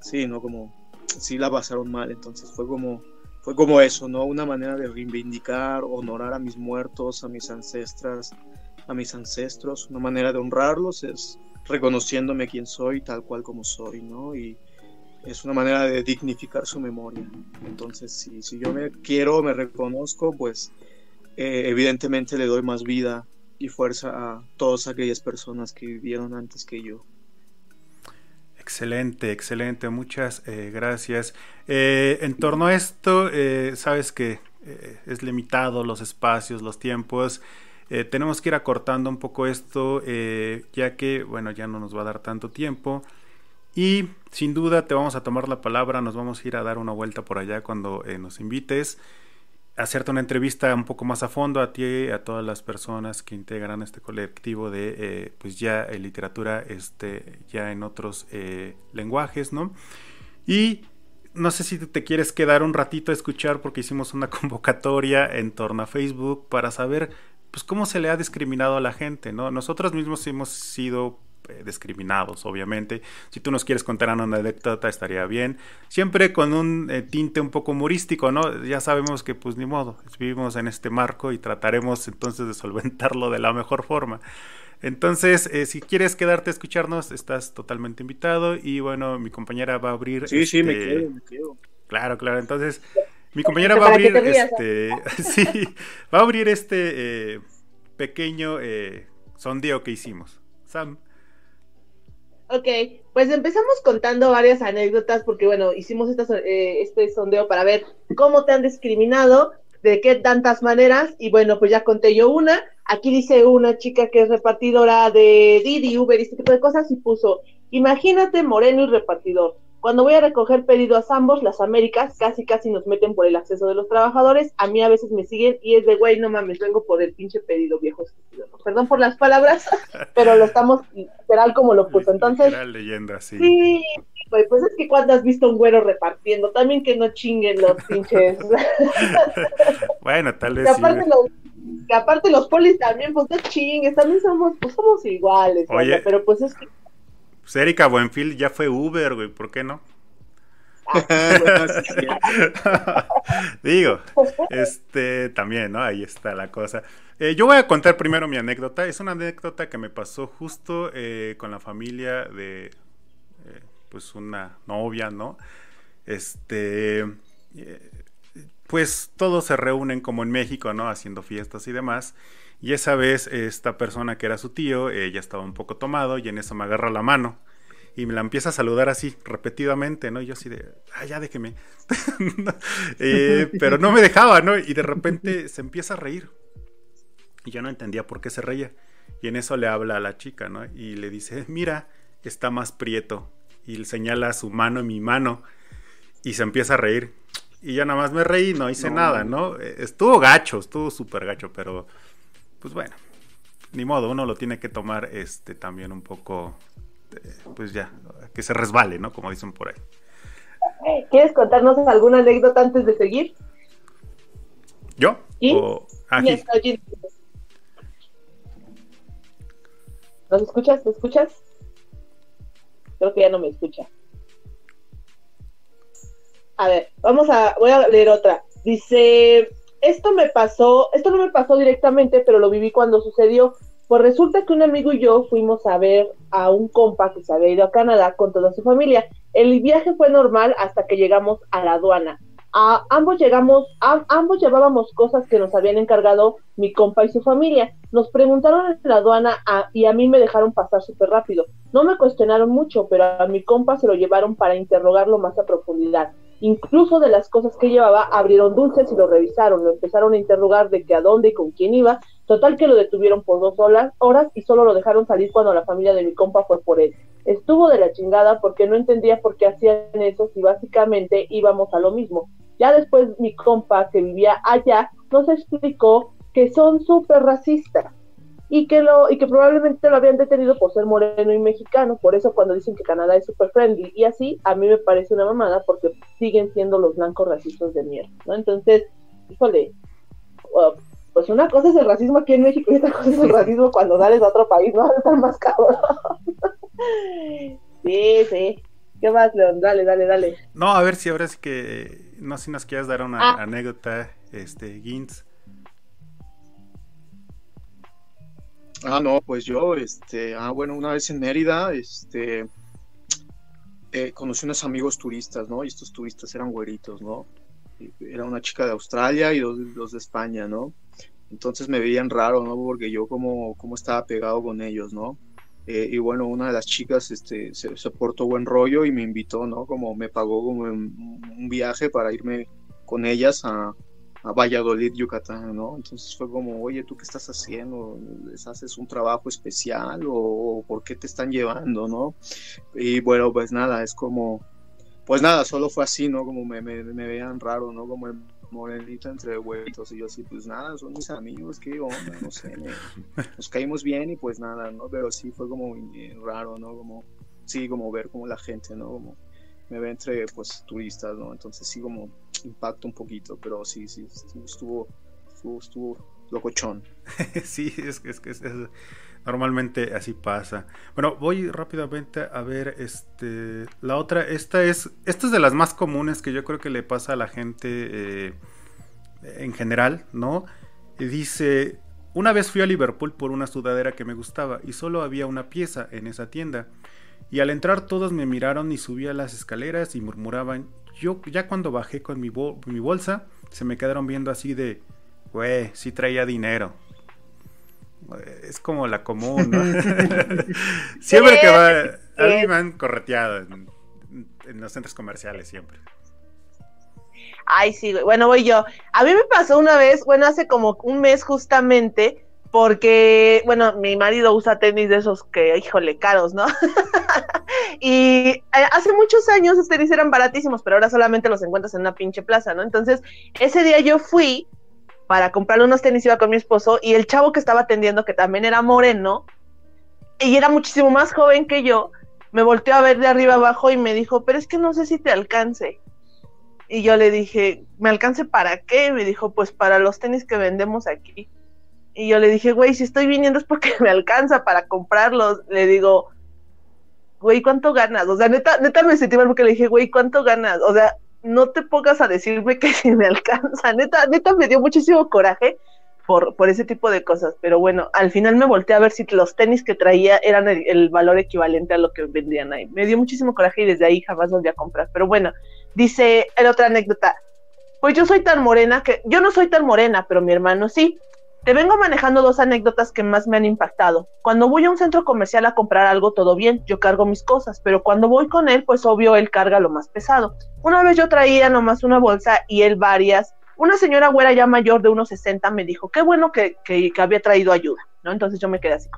sí, ¿no? Como sí la pasaron mal, entonces fue como fue como eso, ¿no? Una manera de reivindicar, honorar a mis muertos, a mis ancestras, a mis ancestros, una manera de honrarlos es reconociéndome quién soy tal cual como soy, ¿no? Y, es una manera de dignificar su memoria. Entonces, si, si yo me quiero, me reconozco, pues eh, evidentemente le doy más vida y fuerza a todas aquellas personas que vivieron antes que yo. Excelente, excelente, muchas eh, gracias. Eh, en torno a esto, sabes que es limitado los espacios, los tiempos. tenemos que ir acortando un poco esto, ya que, bueno, ya no nos va a dar tanto tiempo. Y sin duda te vamos a tomar la palabra, nos vamos a ir a dar una vuelta por allá cuando eh, nos invites, hacerte una entrevista un poco más a fondo a ti y a todas las personas que integran este colectivo de eh, pues ya eh, literatura este ya en otros lenguajes, ¿no? Y no sé si te quieres quedar un ratito a escuchar porque hicimos una convocatoria en torno a Facebook para saber pues cómo se le ha discriminado a la gente, ¿no? Nosotros mismos hemos sido eh, discriminados, obviamente. Si tú nos quieres contar una anécdota, estaría bien. Siempre con un eh, tinte un poco humorístico, ¿no? Ya sabemos que, pues, ni modo, vivimos en este marco y trataremos entonces de solventarlo de la mejor forma. Entonces, eh, si quieres quedarte a escucharnos, estás totalmente invitado. Y bueno, mi compañera va a abrir. Sí, sí, me este, quedo, me quedo. Claro, claro. Entonces, mi compañera va a abrir este. sí, va a abrir este pequeño sondeo que hicimos. Sam. Ok, pues empezamos contando varias anécdotas porque, bueno, hicimos eh, este sondeo para ver cómo te han discriminado, de qué tantas maneras, y bueno, pues ya conté yo una. Aquí dice una chica que es repartidora de Didi, Uber y este tipo de cosas y puso, imagínate moreno y repartidor. Cuando voy a recoger pedidos a ambos, las Américas casi casi nos meten por el acceso de los trabajadores. A mí a veces me siguen y es de, güey, no mames, vengo por el pinche pedido viejo Perdón por las palabras, pero lo estamos literal como lo puso. Entonces. leyenda, sí. Sí, pues, pues es que cuando has visto un güero repartiendo, también que no chinguen los pinches. bueno, tal vez. Aparte, los, que aparte los polis también, pues no chingues, también somos, pues somos iguales, Oye, pero pues es que pues Erika Buenfil ya fue Uber, güey, ¿por qué no? Digo, este también, ¿no? Ahí está la cosa. Eh, yo voy a contar primero mi anécdota. Es una anécdota que me pasó justo eh, con la familia de, eh, pues, una novia, ¿no? Este, pues todos se reúnen como en México, ¿no? Haciendo fiestas y demás. Y esa vez esta persona que era su tío, ella estaba un poco tomado y en eso me agarra la mano y me la empieza a saludar así, repetidamente, ¿no? Y yo así de, ah, ya déjeme. Eh, pero no me dejaba, ¿no? Y de repente se empieza a reír. Y yo no entendía por qué se reía. Y en eso le habla a la chica, ¿no? Y le dice, mira, está más prieto. Y le señala su mano en mi mano. Y se empieza a reír. Y yo nada más me reí, no hice nada, ¿no? Eh, estuvo gacho, estuvo súper gacho, pero pues bueno, ni modo, uno lo tiene que tomar este también un poco, eh, pues ya, que se resbale, ¿no? Como dicen por ahí. ¿Quieres contarnos alguna anécdota antes de seguir? ¿Yo? ¿Sí? ¿Nos escuchas? ¿Me escuchas? Creo que ya no me escucha. A ver, vamos a, voy a leer otra. Dice, esto me pasó, esto no me pasó directamente, pero lo viví cuando sucedió. Pues resulta que un amigo y yo fuimos a ver a un compa que se había ido a Canadá con toda su familia. El viaje fue normal hasta que llegamos a la aduana. A, ambos llegamos, ambos llevábamos cosas que nos habían encargado mi compa y su familia. Nos preguntaron en la aduana y a mí me dejaron pasar súper rápido. No me cuestionaron mucho, pero a mi compa se lo llevaron para interrogarlo más a profundidad. Incluso de las cosas que llevaba, abrieron dulces y lo revisaron, lo empezaron a interrogar de qué a dónde y con quién iba. Total que lo detuvieron por dos horas, horas y solo lo dejaron salir cuando la familia de mi compa fue por él. Estuvo de la chingada porque no entendía por qué hacían eso si básicamente íbamos a lo mismo. Ya después mi compa que vivía allá nos explicó que son súper racistas y que lo y que probablemente lo habían detenido por ser moreno y mexicano, por eso cuando dicen que Canadá es super friendly y así a mí me parece una mamada porque siguen siendo los blancos racistas de mierda, ¿no? Entonces, híjole, uh, pues una cosa es el racismo aquí en México y otra cosa es el racismo cuando sales a otro país, ¿no? Estar más cabrón. sí, sí. ¿Qué más, León? Dale, dale, dale. No, a ver si ahora sí que no sé si nos quieres dar una ah. anécdota, este, Gintz. Ah, no, pues yo, este, ah, bueno, una vez en Mérida, este, eh, conocí unos amigos turistas, ¿no? Y estos turistas eran güeritos, ¿no? Era una chica de Australia y dos, de España, ¿no? Entonces me veían raro, ¿no? Porque yo como, como estaba pegado con ellos, ¿no? Eh, y bueno, una de las chicas este, se, se, portó buen rollo y me invitó, ¿no? Como me pagó como un viaje para irme con ellas a, a Valladolid, Yucatán, ¿no? Entonces fue como, oye, ¿tú qué estás haciendo? ¿Les haces un trabajo especial o, por qué te están llevando, no? Y bueno, pues nada, es como, pues nada, solo fue así, ¿no? Como me, me, veían raro, ¿no? Como el morenito entre huevitos y yo así, pues nada, son mis amigos, qué onda, no sé, nos caímos bien y pues nada, ¿no? Pero sí fue como raro, ¿no? Como, sí, como ver como la gente, ¿no? Como me ve entre, pues, turistas, ¿no? Entonces sí como impacto un poquito, pero sí, sí, estuvo, estuvo, estuvo locochón. sí, es que es, que es, normalmente así pasa. Bueno, voy rápidamente a ver este la otra. Esta es esta es de las más comunes que yo creo que le pasa a la gente eh, en general, ¿no? Dice una vez fui a Liverpool por una sudadera que me gustaba y solo había una pieza en esa tienda. Y al entrar todos me miraron y subí a las escaleras y murmuraban, yo ya cuando bajé con mi, mi bolsa, se me quedaron viendo así de, güey, sí traía dinero. Es como la común, ¿no? siempre que va, a mí me han correteado en, los centros comerciales, siempre. Ay, sí, bueno, voy yo. A mí me pasó una vez, bueno, hace como un mes justamente, porque, bueno, mi marido usa tenis de esos que, híjole, caros, ¿no? y eh, hace muchos años los tenis eran baratísimos, pero ahora solamente los encuentras en una pinche plaza, ¿no? Entonces, ese día yo fui para comprarle unos tenis, iba con mi esposo, y el chavo que estaba atendiendo, que también era moreno, y era muchísimo más joven que yo, me volteó a ver de arriba abajo y me dijo, pero es que no sé si te alcance. Y yo le dije, ¿me alcance para qué? Y me dijo, pues para los tenis que vendemos aquí. Y yo le dije, güey, si estoy viniendo es porque me alcanza para comprarlos. Le digo, güey, ¿cuánto ganas? O sea, neta, neta me sentí mal porque le dije, güey, ¿cuánto ganas? O sea, no te pongas a decirme que si me alcanza. Neta, neta me dio muchísimo coraje por, por ese tipo de cosas. Pero bueno, al final me volteé a ver si los tenis que traía eran el, valor equivalente a lo que vendrían ahí. Me dio muchísimo coraje y desde ahí jamás volví a comprar. Pero bueno, dice el otra anécdota. Pues yo soy tan morena que, yo no soy tan morena, pero mi hermano sí Te vengo manejando dos anécdotas que más me han impactado. Cuando voy a un centro comercial a comprar algo, todo bien, yo cargo mis cosas, pero cuando voy con él, pues obvio, él carga lo más pesado. Una vez yo traía nomás una bolsa y él varias. Una señora güera ya mayor de unos 60 me dijo, qué bueno que, que, que había traído ayuda, ¿no? Entonces yo me quedé así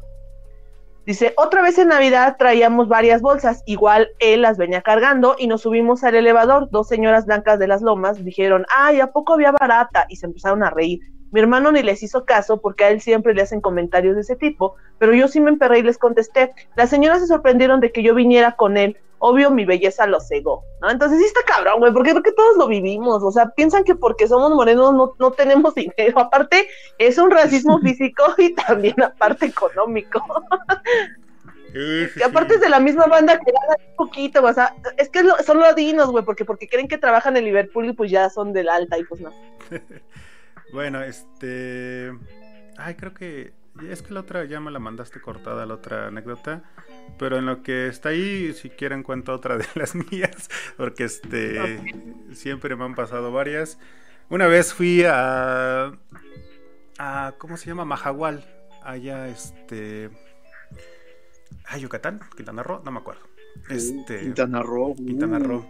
Dice, otra vez en Navidad traíamos varias bolsas, igual él las venía cargando y nos subimos al elevador. Dos señoras blancas de las lomas dijeron, ay, ¿a poco había barata? Y se empezaron a reír. Mi hermano ni les hizo caso porque a él siempre le hacen comentarios de ese tipo, pero yo sí me emperré y les contesté. Las señoras se sorprendieron de que yo viniera con él. Obvio, mi belleza lo cegó, ¿no? Entonces sí está cabrón, güey, porque creo que todos lo vivimos. O sea, piensan que porque somos morenos no, no tenemos dinero. Aparte, es un racismo físico y también aparte económico. que aparte es de la misma banda que gana un poquito, o sea, es que son ladinos, güey, porque, porque creen que trabajan en Liverpool y pues ya son del alta y pues no. bueno, este... Ay, creo que... Es que la otra ya me la mandaste cortada, la otra anécdota. Pero en lo que está ahí, si quieren cuento otra de las mías. Porque este... Siempre me han pasado varias. Una vez fui a... a ¿Cómo se llama? Majagual. Allá, este Ah, Yucatán, Quintana Roo, no me acuerdo. Este, Quintana Roo. Quintana. Roo.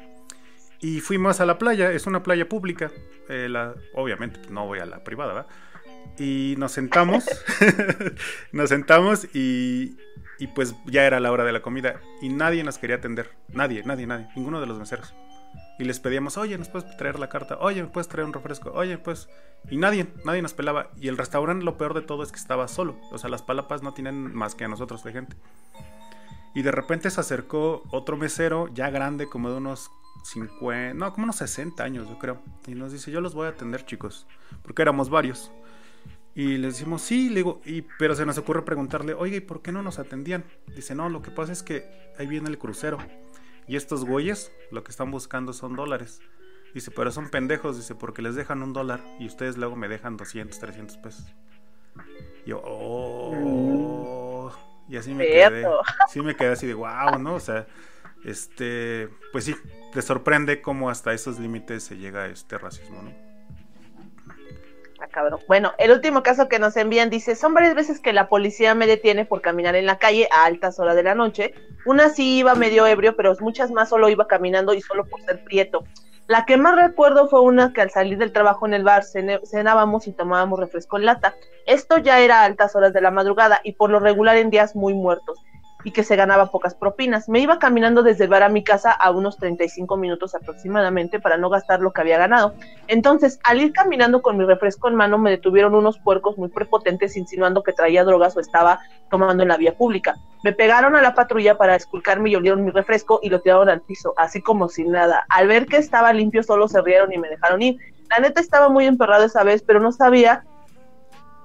Y fuimos a la playa, es una playa pública. Eh, obviamente pues, no voy a la privada, ¿verdad? Y nos sentamos, nos sentamos y, y pues ya era la hora de la comida y nadie nos quería atender. Nadie, nadie, nadie, ninguno de los meseros. Y les pedíamos, oye, ¿nos puedes traer la carta? Oye, ¿me puedes traer un refresco? Oye, pues... Y nadie, nadie nos pelaba. Y el restaurante, lo peor de todo es que estaba solo. O sea, las palapas no tienen más que a nosotros de gente. Y de repente se acercó otro mesero, ya grande, como de unos 50, no, como unos 60 años, yo creo. Y nos dice, yo los voy a atender, chicos. Porque éramos varios. Y les decimos, sí, le digo, y, pero se nos ocurre preguntarle, oye, ¿y por qué no nos atendían? Dice, no, lo que pasa es que ahí viene el crucero. Y estos güeyes lo que están buscando son dólares. Dice, pero son pendejos, dice, porque les dejan un dólar y ustedes luego me dejan 200, 300 pesos. Y yo, oh. Y así me quedé. Sí me quedé así de wow, ¿no? O sea, este, pues sí, te sorprende cómo hasta esos límites se llega este racismo, ¿no? cabrón. Bueno, el último caso que nos envían dice, son varias veces que la policía me detiene por caminar en la calle a altas horas de la noche. Una sí iba medio ebrio, pero muchas más solo iba caminando y solo por ser prieto. La que más recuerdo fue una que al salir del trabajo en el bar cenábamos y tomábamos refresco en lata. Esto ya era a altas horas de la madrugada y por lo regular en días muy muertos y que se ganaba pocas propinas. Me iba caminando desde el bar a mi casa a unos 35 minutos aproximadamente para no gastar lo que había ganado. Entonces, al ir caminando con mi refresco en mano, me detuvieron unos puercos muy prepotentes insinuando que traía drogas o estaba tomando en la vía pública. Me pegaron a la patrulla para esculcarme y olieron mi refresco y lo tiraron al piso, así como sin nada. Al ver que estaba limpio, solo se rieron y me dejaron ir. La neta estaba muy emperrado esa vez, pero no sabía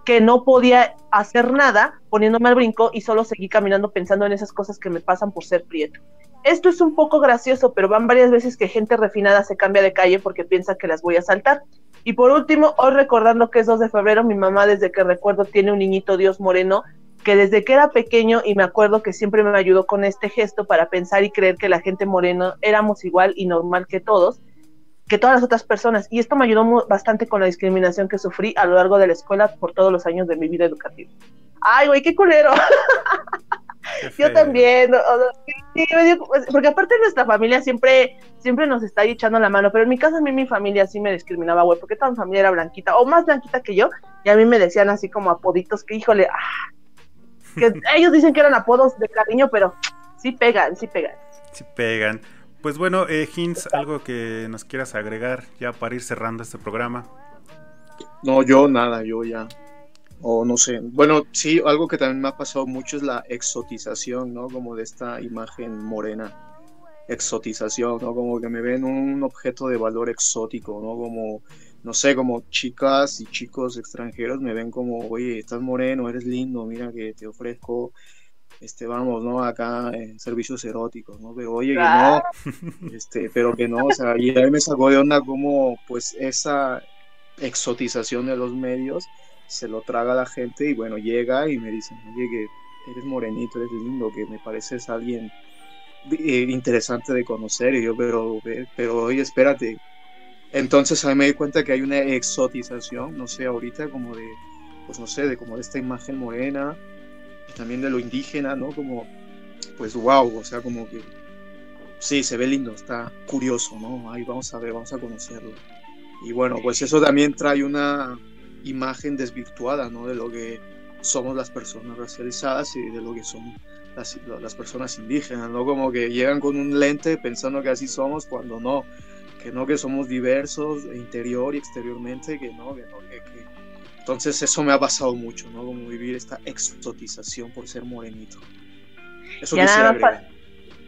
que no podía hacer nada poniéndome al brinco y solo seguí caminando pensando en esas cosas que me pasan por ser prieto. Esto es un poco gracioso, pero van varias veces que gente refinada se cambia de calle porque piensa que las voy a saltar. Y por último, hoy recordando que es 2 de febrero, mi mamá desde que recuerdo tiene un niñito Dios moreno que desde que era pequeño y me acuerdo que siempre me ayudó con este gesto para pensar y creer que la gente morena éramos igual y normal que todos que todas las otras personas. Y esto me ayudó bastante con la discriminación que sufrí a lo largo de la escuela por todos los años de mi vida educativa. Ay, güey, qué culero. Yo también, porque aparte nuestra familia siempre, siempre nos está echando la mano, pero en mi caso a mí mi familia sí me discriminaba, güey, porque toda mi familia era blanquita, o más blanquita que yo, y a mí me decían así como apoditos que, híjole, ah, que ellos dicen que eran apodos de cariño, pero sí pegan, sí pegan. Sí pegan. Pues bueno, eh, Hinz, algo que nos quieras agregar ya para ir cerrando este programa. No, yo nada, yo ya. O no sé. Bueno, sí, algo que también me ha pasado mucho es la exotización, ¿no? Como de esta imagen morena. Exotización, ¿no? Como que me ven un objeto de valor exótico, ¿no? Como, no sé, como chicas y chicos extranjeros me ven como, oye, estás moreno, eres lindo, mira que te ofrezco este, vamos, ¿no? Acá en servicios eróticos, ¿no? Pero oye, que no, este, pero que no, o sea, y a mí me sacó de onda como, pues, esa exotización de los medios se lo traga la gente y bueno, llega y me dicen, oye, que eres morenito, eres lindo, que me pareces alguien eh, interesante de conocer, y yo, pero, pero, oye, espérate. Entonces a mí me di cuenta que hay una exotización, no sé, ahorita como de pues no sé, de como de esta imagen morena, y también de lo indígena, ¿no? Como, pues wow, o sea, como que sí, se ve lindo, está curioso, ¿no? Ahí vamos a ver, vamos a conocerlo. Y bueno, pues eso también trae una imagen desvirtuada, ¿no? De lo que somos las personas racializadas y de lo que son las, las personas indígenas, ¿no? Como que llegan con un lente pensando que así somos cuando no, que no, que somos diversos interior y exteriormente, que no, que no, que, Entonces eso me ha pasado mucho, ¿no? Como vivir esta exotización por ser morenito. Eso quisiera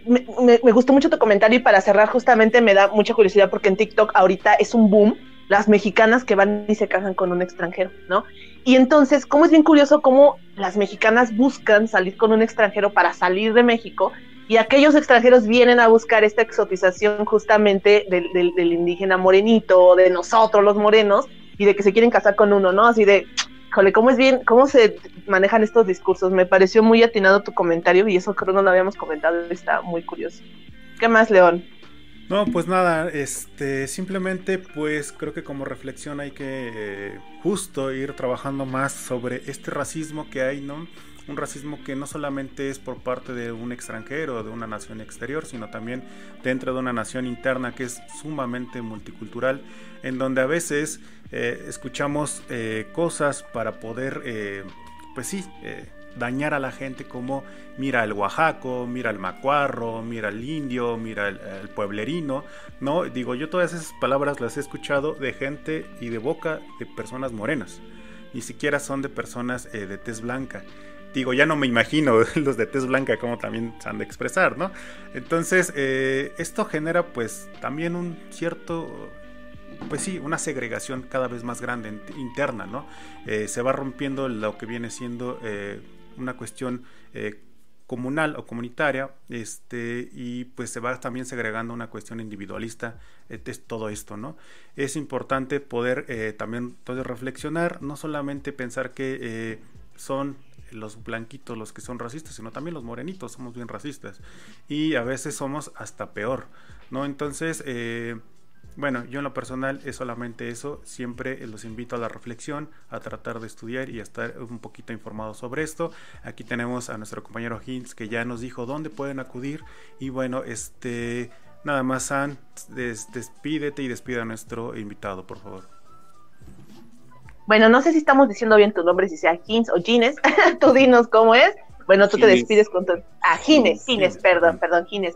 me, me, me, gustó mucho tu comentario y para cerrar justamente me da mucha curiosidad porque en TikTok ahorita es un boom las mexicanas que van y se casan con un extranjero, ¿no? Y entonces, como es bien curioso cómo las mexicanas buscan salir con un extranjero para salir de México y aquellos extranjeros vienen a buscar esta exotización justamente del, del, indígena morenito, de nosotros los morenos, y de que se quieren casar con uno, ¿no? Así de, jole, ¿cómo es bien, cómo se manejan estos discursos? Me pareció muy atinado tu comentario y eso creo no lo habíamos comentado, está muy curioso. ¿Qué más, León? No, pues nada, este, simplemente pues creo que como reflexión hay que eh, justo ir trabajando más sobre este racismo que hay, ¿no? Un racismo que no solamente es por parte de un extranjero de una nación exterior, sino también dentro de una nación interna que es sumamente multicultural, en donde a veces eh, escuchamos eh, cosas para poder, pues sí, dañar a la gente como mira el oaxaco, mira el macuarro, mira el indio, mira el, pueblerino, ¿no? Digo, yo todas esas palabras las he escuchado de gente y de boca de personas morenas, ni siquiera son de personas eh, de tez blanca. Digo, ya no me imagino los de tez blanca como también se han de expresar, ¿no? Entonces, eh, esto genera pues también un cierto pues sí, una segregación cada vez más grande interna, ¿no? Eh, se va rompiendo lo que viene siendo una cuestión eh, comunal o comunitaria, este, y pues se va también segregando una cuestión individualista, es todo esto, ¿no? Es importante poder eh, también entonces reflexionar, no solamente pensar que eh, son los blanquitos los que son racistas, sino también los morenitos somos bien racistas, y a veces somos hasta peor, ¿no? Entonces, bueno, yo en lo personal es solamente eso, siempre los invito a la reflexión, a tratar de estudiar y a estar un poquito informados sobre esto. Aquí tenemos a nuestro compañero Hinz que ya nos dijo dónde pueden acudir y bueno, este nada más San, despídete y despide a nuestro invitado, por favor. Bueno, no sé si estamos diciendo bien tu nombre, si sea Hinz o Gines, tú dinos cómo es. Bueno, tú te despides con tu... Ah, Gines, Gines, perdón, perdón, Gines.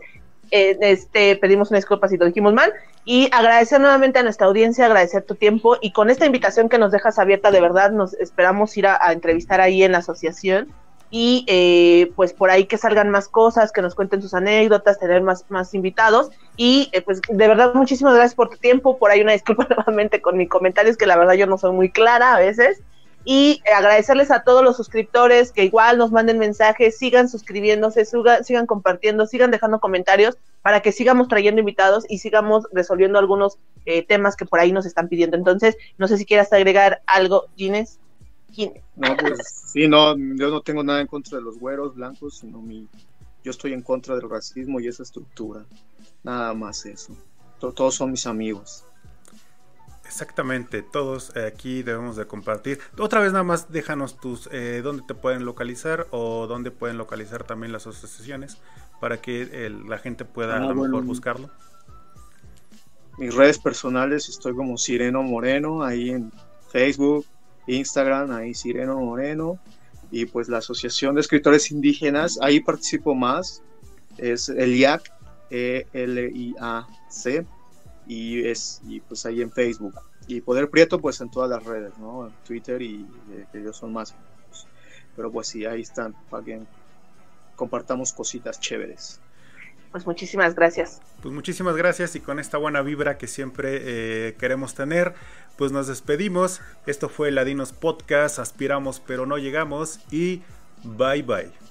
Eh, este, pedimos una disculpa si lo dijimos mal y agradecer nuevamente a nuestra audiencia, agradecer tu tiempo y con esta invitación que nos dejas abierta, de verdad, nos esperamos ir a, entrevistar ahí en la asociación y eh, pues por ahí que salgan más cosas, que nos cuenten sus anécdotas, tener más, más invitados y eh, pues de verdad muchísimas gracias por tu tiempo, por ahí una disculpa nuevamente con mis comentarios que la verdad yo no soy muy clara a veces y agradecerles a todos los suscriptores que igual nos manden mensajes, sigan suscribiéndose, sigan compartiendo, sigan dejando comentarios para que sigamos trayendo invitados y sigamos resolviendo algunos eh, temas que por ahí nos están pidiendo. Entonces, no sé si quieras agregar algo, Ginés. No, pues sí, no, yo no tengo nada en contra de los güeros blancos, sino mi, yo estoy en contra del racismo y esa estructura. Nada más eso. Todos son mis amigos. Exactamente, todos eh, aquí debemos de compartir. Otra vez nada más déjanos tus eh, dónde te pueden localizar o dónde pueden localizar también las asociaciones para que la gente pueda ah, a lo mejor buscarlo. Mis redes personales estoy como Sireno Moreno ahí en Facebook, Instagram, ahí Sireno Moreno y pues la Asociación de Escritores Indígenas, ahí participo más, es el IAC, E L I A C y es y pues ahí en Facebook. Y Poder Prieto pues en todas las redes no en Twitter y eh, que ellos son más pero pues sí ahí están para que compartamos cositas chéveres. Pues muchísimas gracias. Pues muchísimas gracias y con esta buena vibra que siempre eh, queremos tener pues nos despedimos. Esto fue Ladinos Podcast aspiramos pero no llegamos y bye bye